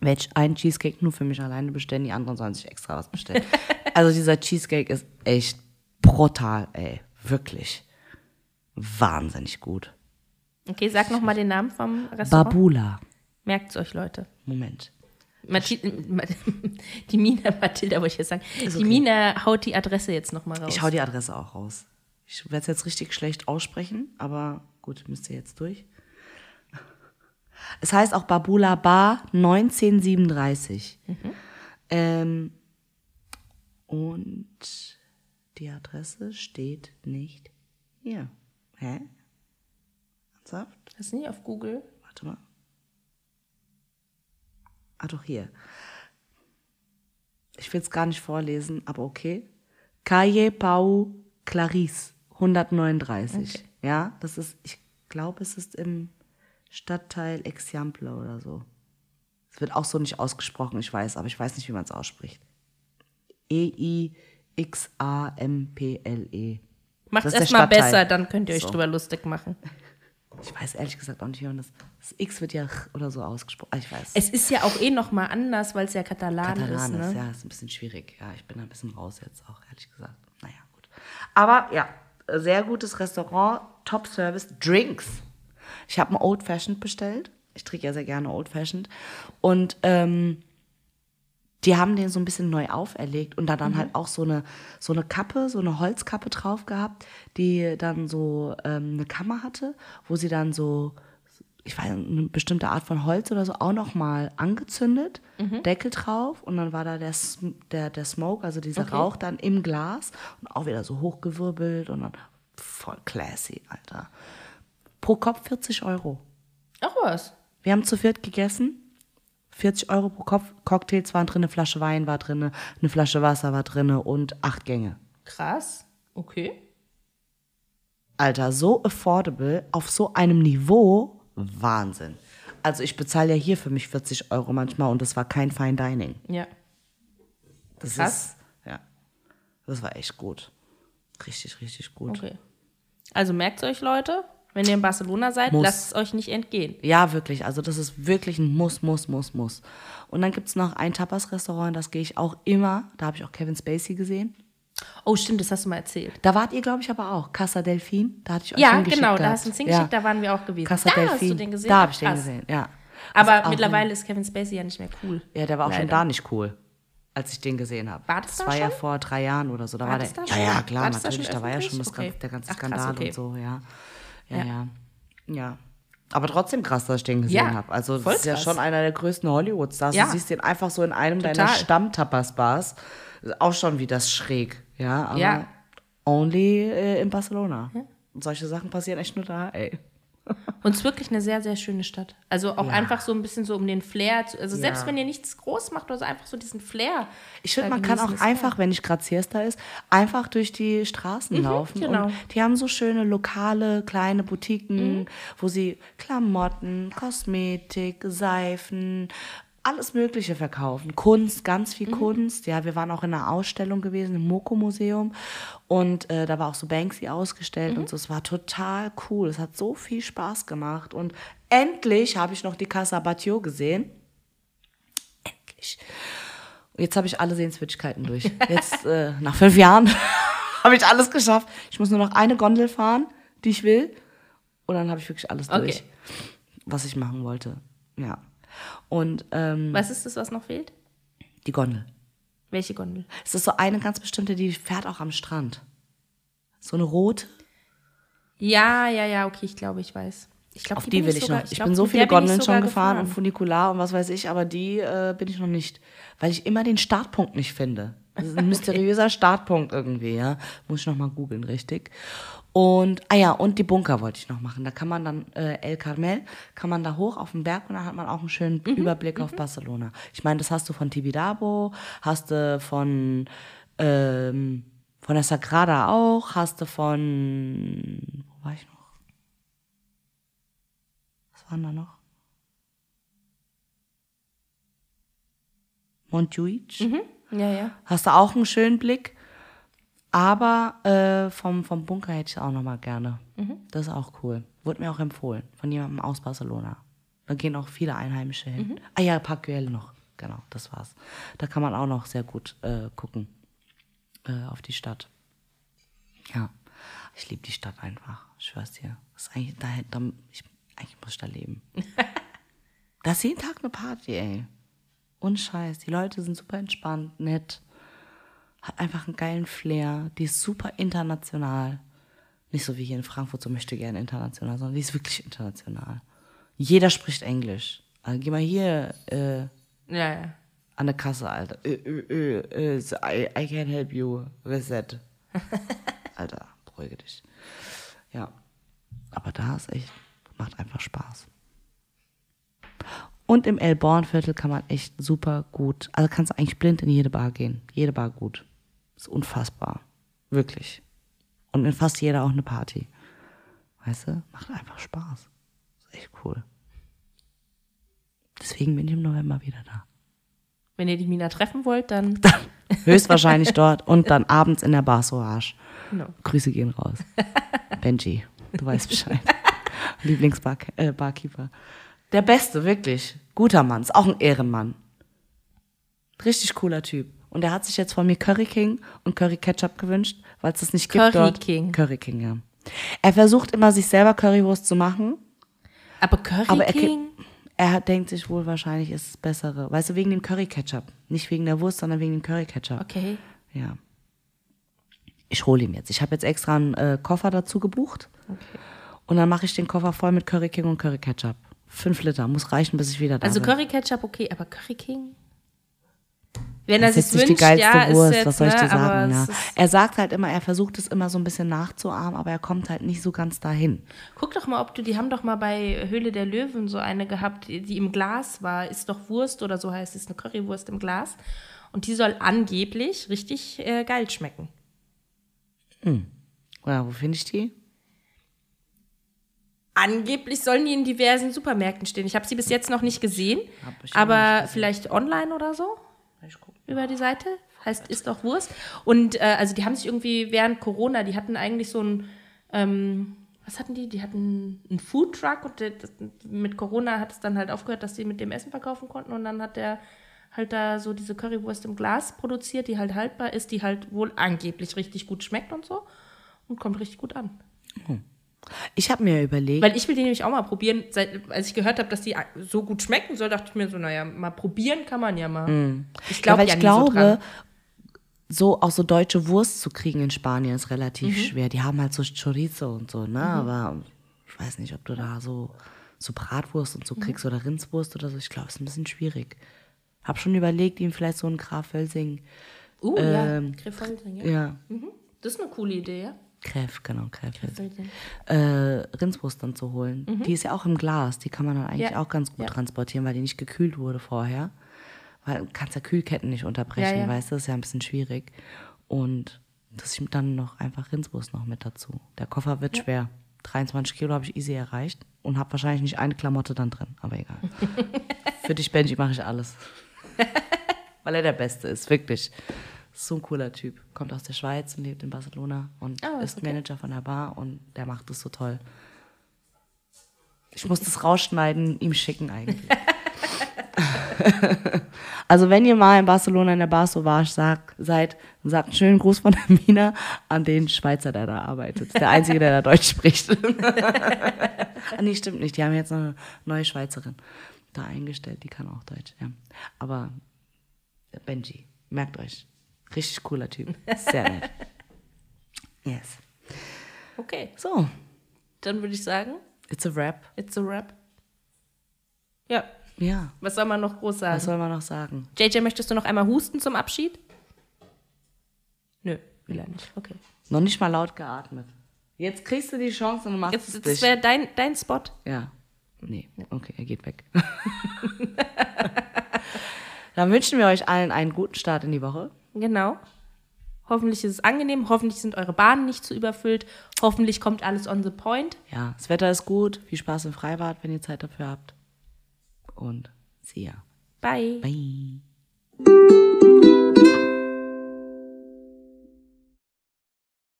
Speaker 2: werde ich einen Cheesecake nur für mich alleine bestellen, die anderen sollen sich extra was bestellen. [laughs] also dieser Cheesecake ist echt brutal, ey. Wirklich. Wahnsinnig gut.
Speaker 3: Okay, sag noch mal den Namen vom Restaurant.
Speaker 2: Babula.
Speaker 3: Merkt's euch, Leute.
Speaker 2: Moment.
Speaker 3: Mathi [laughs] die Mina, Mathilda wollte ich jetzt sagen. Die Mina haut die Adresse jetzt noch mal raus.
Speaker 2: Ich hau die Adresse auch raus. Ich werde es jetzt richtig schlecht aussprechen, aber gut, müsst ihr jetzt durch. Es heißt auch Babula Bar 1937. Ähm, und die Adresse steht nicht hier. Hä? Ernsthaft?
Speaker 3: Das ist nicht auf Google.
Speaker 2: Warte mal. Ah, doch hier. Ich will es gar nicht vorlesen, aber okay. Calle Pau Clarice, 139. Ja, das ist, ich glaube, es ist im Stadtteil Example oder so. Es wird auch so nicht ausgesprochen, ich weiß, aber ich weiß nicht, wie man es ausspricht. E Das ist der
Speaker 3: erstmal besser, dann könnt ihr euch
Speaker 2: So.
Speaker 3: drüber lustig machen.
Speaker 2: Ich weiß ehrlich gesagt auch nicht, wie man das. Das X wird ja oder so ausgesprochen. Ah, Ich weiß.
Speaker 3: Es ist ja auch eh noch mal anders, weil es ja Katalan,
Speaker 2: Katalan
Speaker 3: ist.
Speaker 2: ist,
Speaker 3: Ne?
Speaker 2: ja, ist ein bisschen schwierig. Ja, ich bin da ein bisschen raus jetzt auch, ehrlich gesagt. Naja, gut. Aber ja, sehr gutes Restaurant, Top Service, Drinks. Ich habe ein Old Fashioned bestellt. Ich trinke ja sehr gerne Old Fashioned. Und ähm, die haben den so ein bisschen neu auferlegt und da dann halt auch so eine, so eine Kappe, so eine Holzkappe drauf gehabt, die dann so ähm, eine Kammer hatte, wo sie dann so, ich weiß, eine bestimmte Art von Holz oder so auch nochmal angezündet, Deckel drauf und dann war da der, der, der Smoke, also dieser
Speaker 3: Okay.
Speaker 2: Rauch dann im Glas und auch wieder so hochgewirbelt und dann voll classy, Alter. Pro Kopf 40 Euro.
Speaker 3: Ach was.
Speaker 2: Wir haben zu viert gegessen. 40 Euro pro Kopf. Cocktails waren drin, eine Flasche Wein war drin, eine Flasche Wasser war drin und acht Gänge.
Speaker 3: Krass. Okay.
Speaker 2: Alter, so affordable, auf so einem Niveau, Wahnsinn. Also ich bezahle ja hier für mich 40 Euro manchmal und das war kein Fine Dining.
Speaker 3: Ja.
Speaker 2: Das
Speaker 3: Krass.
Speaker 2: ist, ja, das war echt gut. Richtig, richtig gut.
Speaker 3: Okay. Also merkt euch, Leute, wenn ihr in Barcelona seid,
Speaker 2: Muss.
Speaker 3: lasst es euch nicht entgehen.
Speaker 2: Ja, wirklich. Also das ist wirklich ein Muss, Muss, Muss, Muss. Und dann gibt es noch ein Tapas-Restaurant, das gehe ich auch immer. Da habe ich auch Kevin Spacey gesehen.
Speaker 3: Oh, stimmt, das hast du mal erzählt.
Speaker 2: Da wart ihr, glaube ich, aber auch. Casa Delfin. Da hatte ich euch
Speaker 3: Ja,
Speaker 2: hingeschickt
Speaker 3: genau, da hast du uns hingeschickt, da waren wir auch gewesen.
Speaker 2: Casa
Speaker 3: da
Speaker 2: Delfin.
Speaker 3: hast du den gesehen.
Speaker 2: Da habe ich den
Speaker 3: Krass.
Speaker 2: gesehen, ja.
Speaker 3: Aber
Speaker 2: Das auch
Speaker 3: mittlerweile ist Kevin Spacey ja nicht mehr cool.
Speaker 2: Ja, der war auch schon
Speaker 3: Leider.
Speaker 2: da nicht cool, als ich den gesehen habe.
Speaker 3: War das da
Speaker 2: war ja
Speaker 3: schon?
Speaker 2: vor drei Jahren oder so. Da
Speaker 3: War
Speaker 2: war,
Speaker 3: das
Speaker 2: der.
Speaker 3: da
Speaker 2: ja,
Speaker 3: schon?
Speaker 2: ja, klar,
Speaker 3: War das da
Speaker 2: natürlich.
Speaker 3: schon
Speaker 2: Da war ja schon das,
Speaker 3: öffentlich?
Speaker 2: ganze- der ganze
Speaker 3: Ach, krass,
Speaker 2: Skandal
Speaker 3: okay.
Speaker 2: und so, ja. Ja,
Speaker 3: Ja.
Speaker 2: ja. Ja. Aber trotzdem krass, dass ich den gesehen
Speaker 3: Ja,
Speaker 2: habe. Also, das ist ja
Speaker 3: krass.
Speaker 2: schon einer der größten Hollywood-Stars.
Speaker 3: Ja.
Speaker 2: Du siehst den einfach so in einem deiner
Speaker 3: Total.
Speaker 2: Stammtapas-Bars. Ist Auch schon wie das schräg. Ja, aber
Speaker 3: Ja.
Speaker 2: only äh, in Barcelona. Und solche Sachen passieren echt nur da, ey.
Speaker 3: Und es ist wirklich eine sehr, sehr schöne Stadt. Also auch
Speaker 2: Ja.
Speaker 3: einfach so ein bisschen so um den Flair. Zu, also selbst
Speaker 2: Ja.
Speaker 3: wenn ihr nichts groß macht, oder so einfach so diesen Flair.
Speaker 2: Ich finde, man kann auch einfach, wenn nicht gerade Siesta ist, einfach durch die Straßen laufen.
Speaker 3: genau.
Speaker 2: Und die haben so schöne lokale, kleine Boutiquen,
Speaker 3: Mhm.
Speaker 2: wo sie Klamotten, Kosmetik, Seifen, alles Mögliche verkaufen. Kunst, ganz
Speaker 3: Mhm.
Speaker 2: viel Kunst. Ja, wir waren auch in einer Ausstellung gewesen im Moko-Museum und äh, da war auch so Banksy ausgestellt
Speaker 3: Mhm.
Speaker 2: und so. Es war total cool. Es hat so viel Spaß gemacht. Und endlich habe ich noch die Casa Batlló gesehen. Endlich. Jetzt habe ich alle Sehenswürdigkeiten durch. [laughs] Jetzt, äh, nach fünf Jahren, [laughs] habe ich alles geschafft. Ich muss nur noch eine Gondel fahren, die ich will. Und dann habe ich wirklich alles
Speaker 3: Okay.
Speaker 2: durch, was ich machen wollte. Ja. Und ähm,
Speaker 3: Was ist das, was noch fehlt?
Speaker 2: die Gondel.
Speaker 3: Welche Gondel?
Speaker 2: Es ist so eine ganz bestimmte, die fährt auch am Strand. So eine rote.
Speaker 3: Ja, ja, ja, okay, ich glaube, ich weiß. Ich glaube,
Speaker 2: Auf die, will ich
Speaker 3: sogar-
Speaker 2: noch. Ich,
Speaker 3: glaub,
Speaker 2: bin so viele
Speaker 3: ich
Speaker 2: Gondeln schon gefahren, und Funicular und was weiß ich, aber die äh, bin ich noch nicht. Weil ich immer den Startpunkt nicht finde. Das ist ein [laughs] mysteriöser Startpunkt irgendwie, ja. Muss ich noch mal googeln, richtig. Und, ah ja, und die Bunker wollte ich noch machen. Da kann man dann, äh, El Carmel, kann man da hoch auf den Berg und dann hat man auch einen schönen
Speaker 3: Mhm,
Speaker 2: Überblick auf Barcelona. Ich meine, das hast du von Tibidabo, hast du von, ähm, von der Sagrada auch, hast du von, wo war ich noch? Was waren da noch? Montjuic.
Speaker 3: Ja, ja.
Speaker 2: Hast du auch einen schönen Blick. Aber äh, vom, vom Bunker hätte ich auch noch mal gerne. Das ist auch cool. Wurde mir auch empfohlen von jemandem aus Barcelona. Da gehen auch viele Einheimische hin. Ah ja, Park Güell noch. Genau, das war's. Da kann man auch noch sehr gut äh, gucken äh, auf die Stadt. Ja, ich liebe die Stadt einfach. Ich schwör's dir. Das ist eigentlich, da, da, ich, eigentlich muss ich da leben. [laughs] da ist jeden Tag eine Party, ey. Und Scheiß. Die Leute sind super entspannt, nett. Hat einfach einen geilen Flair. Die ist super international. Nicht so wie hier in Frankfurt, so möchte gerne international, sondern die ist wirklich international. Jeder spricht Englisch. Also geh mal hier äh,
Speaker 3: Ja, ja.
Speaker 2: an der Kasse, Alter. Äh, äh, so, I, I can help you that. [laughs] Alter, beruhige dich. Ja. Aber da ist echt, macht einfach Spaß. Und im Elborn-Viertel kann man echt super gut, also kannst du eigentlich blind in jede Bar gehen. Jede Bar gut. Ist unfassbar. Wirklich. Und in fast jeder auch eine Party. Weißt du? Macht einfach Spaß. Ist echt cool. Deswegen bin ich im November wieder da.
Speaker 3: Wenn ihr die Mina treffen wollt, dann. [laughs]
Speaker 2: Höchstwahrscheinlich dort und dann abends in der Bar Sauvage.
Speaker 3: Genau.
Speaker 2: Grüße gehen raus. [laughs] Benji, du weißt Bescheid. Lieblingsbarkeeper. Äh. Der Beste, wirklich. Guter Mann, ist auch ein Ehrenmann. Richtig cooler Typ. Und er hat sich jetzt von mir Curry King und Curry Ketchup gewünscht, weil es das nicht gibt
Speaker 3: Curry
Speaker 2: dort.
Speaker 3: King.
Speaker 2: Curry King, ja. Er versucht immer, sich selber Currywurst zu machen,
Speaker 3: Aber Curry
Speaker 2: aber er,
Speaker 3: King?
Speaker 2: er hat- denkt sich wohl wahrscheinlich, ist es bessere. Weißt du, wegen dem Curry Ketchup. Nicht wegen der Wurst, sondern wegen dem Curry Ketchup.
Speaker 3: Okay.
Speaker 2: Ja. Ich hole ihn jetzt. Ich habe jetzt extra einen äh, Koffer dazu gebucht. Und dann mache ich den Koffer voll mit Curry King und Curry Ketchup. Fünf Liter, muss reichen, bis ich wieder da
Speaker 3: Also
Speaker 2: bin.
Speaker 3: Curry Ketchup, okay, aber Curry King? Wenn er
Speaker 2: das
Speaker 3: sich
Speaker 2: ist jetzt
Speaker 3: wünscht,
Speaker 2: die geilste
Speaker 3: ja, ist
Speaker 2: Wurst,
Speaker 3: jetzt,
Speaker 2: was soll ich
Speaker 3: ne,
Speaker 2: dir sagen?
Speaker 3: aber
Speaker 2: Ja. Er sagt halt immer, er versucht es immer so ein bisschen nachzuahmen, aber er kommt halt nicht so ganz dahin.
Speaker 3: Guck doch mal, ob du, die haben doch mal bei Höhle der Löwen so eine gehabt, die im Glas war. Ist doch Wurst oder so heißt es, eine Currywurst im Glas. Und die soll angeblich richtig äh, geil schmecken.
Speaker 2: Ja, wo finde ich die?
Speaker 3: Angeblich sollen die in diversen Supermärkten stehen. Ich habe sie bis jetzt noch nicht gesehen, aber vielleicht online oder so über die Seite. Heißt, ist doch Wurst. Und äh, also die haben sich irgendwie während Corona, die hatten eigentlich so ein, ähm, was hatten die? Die hatten einen Foodtruck und das, mit Corona hat es dann halt aufgehört, dass sie mit dem Essen verkaufen konnten und dann hat der halt da so diese Currywurst im Glas produziert, die halt haltbar ist, die halt wohl angeblich richtig gut schmeckt und so und kommt richtig gut an.
Speaker 2: Ich habe mir überlegt,
Speaker 3: Weil ich will die nämlich auch mal probieren. Seit, als ich gehört habe, dass die so gut schmecken soll, dachte ich mir so, naja, mal probieren kann man ja mal. Ich
Speaker 2: ja,
Speaker 3: glaube
Speaker 2: weil
Speaker 3: ja,
Speaker 2: ich glaube,
Speaker 3: so dran.
Speaker 2: so auch so deutsche Wurst zu kriegen in Spanien ist relativ
Speaker 3: Mhm.
Speaker 2: schwer. Die haben halt so Chorizo und so, ne? Aber ich weiß nicht, ob du da so so Bratwurst und so
Speaker 3: Mhm.
Speaker 2: kriegst oder Rindswurst oder so, ich glaube, es ist ein bisschen schwierig. Hab schon überlegt, ihm vielleicht so einen Graf Felsing,
Speaker 3: Uh,
Speaker 2: Ähm,
Speaker 3: ja, Krefelding, ja.
Speaker 2: ja,
Speaker 3: Mhm. Das ist eine coole Idee, ja.
Speaker 2: Kräf, genau, Kräf Felsing.
Speaker 3: Krefelding.
Speaker 2: Äh, Rindswurst dann zu holen. Die ist ja auch im Glas, die kann man dann eigentlich
Speaker 3: Mhm. Ja.
Speaker 2: auch ganz gut
Speaker 3: Ja.
Speaker 2: transportieren, weil die nicht gekühlt wurde vorher. Weil du kannst ja Kühlketten nicht unterbrechen,
Speaker 3: Ja,
Speaker 2: weißt du, das ist ja ein bisschen schwierig. Und dass ich dann noch einfach Rindswurst noch mit dazu. Der Koffer wird schwer. 23 Kilo habe ich easy erreicht und habe wahrscheinlich nicht eine Klamotte dann drin, aber egal. [laughs] Für dich, Benji, mache ich alles. [laughs] Weil er der Beste ist, wirklich. So ein cooler Typ. Kommt aus der Schweiz und lebt in Barcelona und
Speaker 3: Ah,
Speaker 2: ist
Speaker 3: okay.
Speaker 2: Manager von der Bar und der macht es so toll. Ich muss das rausschneiden, ihm schicken eigentlich. [laughs] also wenn ihr mal in Barcelona in der Bar Sauvage sagt, seid, sagt einen schönen Gruß von der Mina an den Schweizer, der da arbeitet. Der Einzige, der da Deutsch spricht. [laughs] ah, nee, stimmt nicht. Die haben jetzt noch eine neue Schweizerin da eingestellt, die kann auch Deutsch. Ja. Aber Benji, merkt euch. Richtig cooler Typ. [laughs] Sehr nett. Yes.
Speaker 3: Okay,
Speaker 2: So,
Speaker 3: dann würde ich sagen,
Speaker 2: it's a wrap.
Speaker 3: it's a wrap. Ja,
Speaker 2: Ja,
Speaker 3: was soll man noch groß sagen?
Speaker 2: was soll man noch sagen?
Speaker 3: JJ, möchtest du noch einmal husten zum Abschied? Nö, will er nicht. Okay.
Speaker 2: Noch nicht mal laut geatmet. Jetzt kriegst du die Chance und machst
Speaker 3: Jetzt,
Speaker 2: es
Speaker 3: das
Speaker 2: dich.
Speaker 3: wäre dein, dein Spot.
Speaker 2: Ja. Nee, okay, er geht weg. [laughs] Dann wünschen wir euch allen einen guten Start in die Woche.
Speaker 3: Genau. Hoffentlich ist es angenehm, hoffentlich sind eure Bahnen nicht zu überfüllt, hoffentlich kommt alles on the point.
Speaker 2: Ja, das Wetter ist gut. Viel Spaß im Freibad, wenn ihr Zeit dafür habt. Und see ya.
Speaker 3: Bye.
Speaker 2: Bye.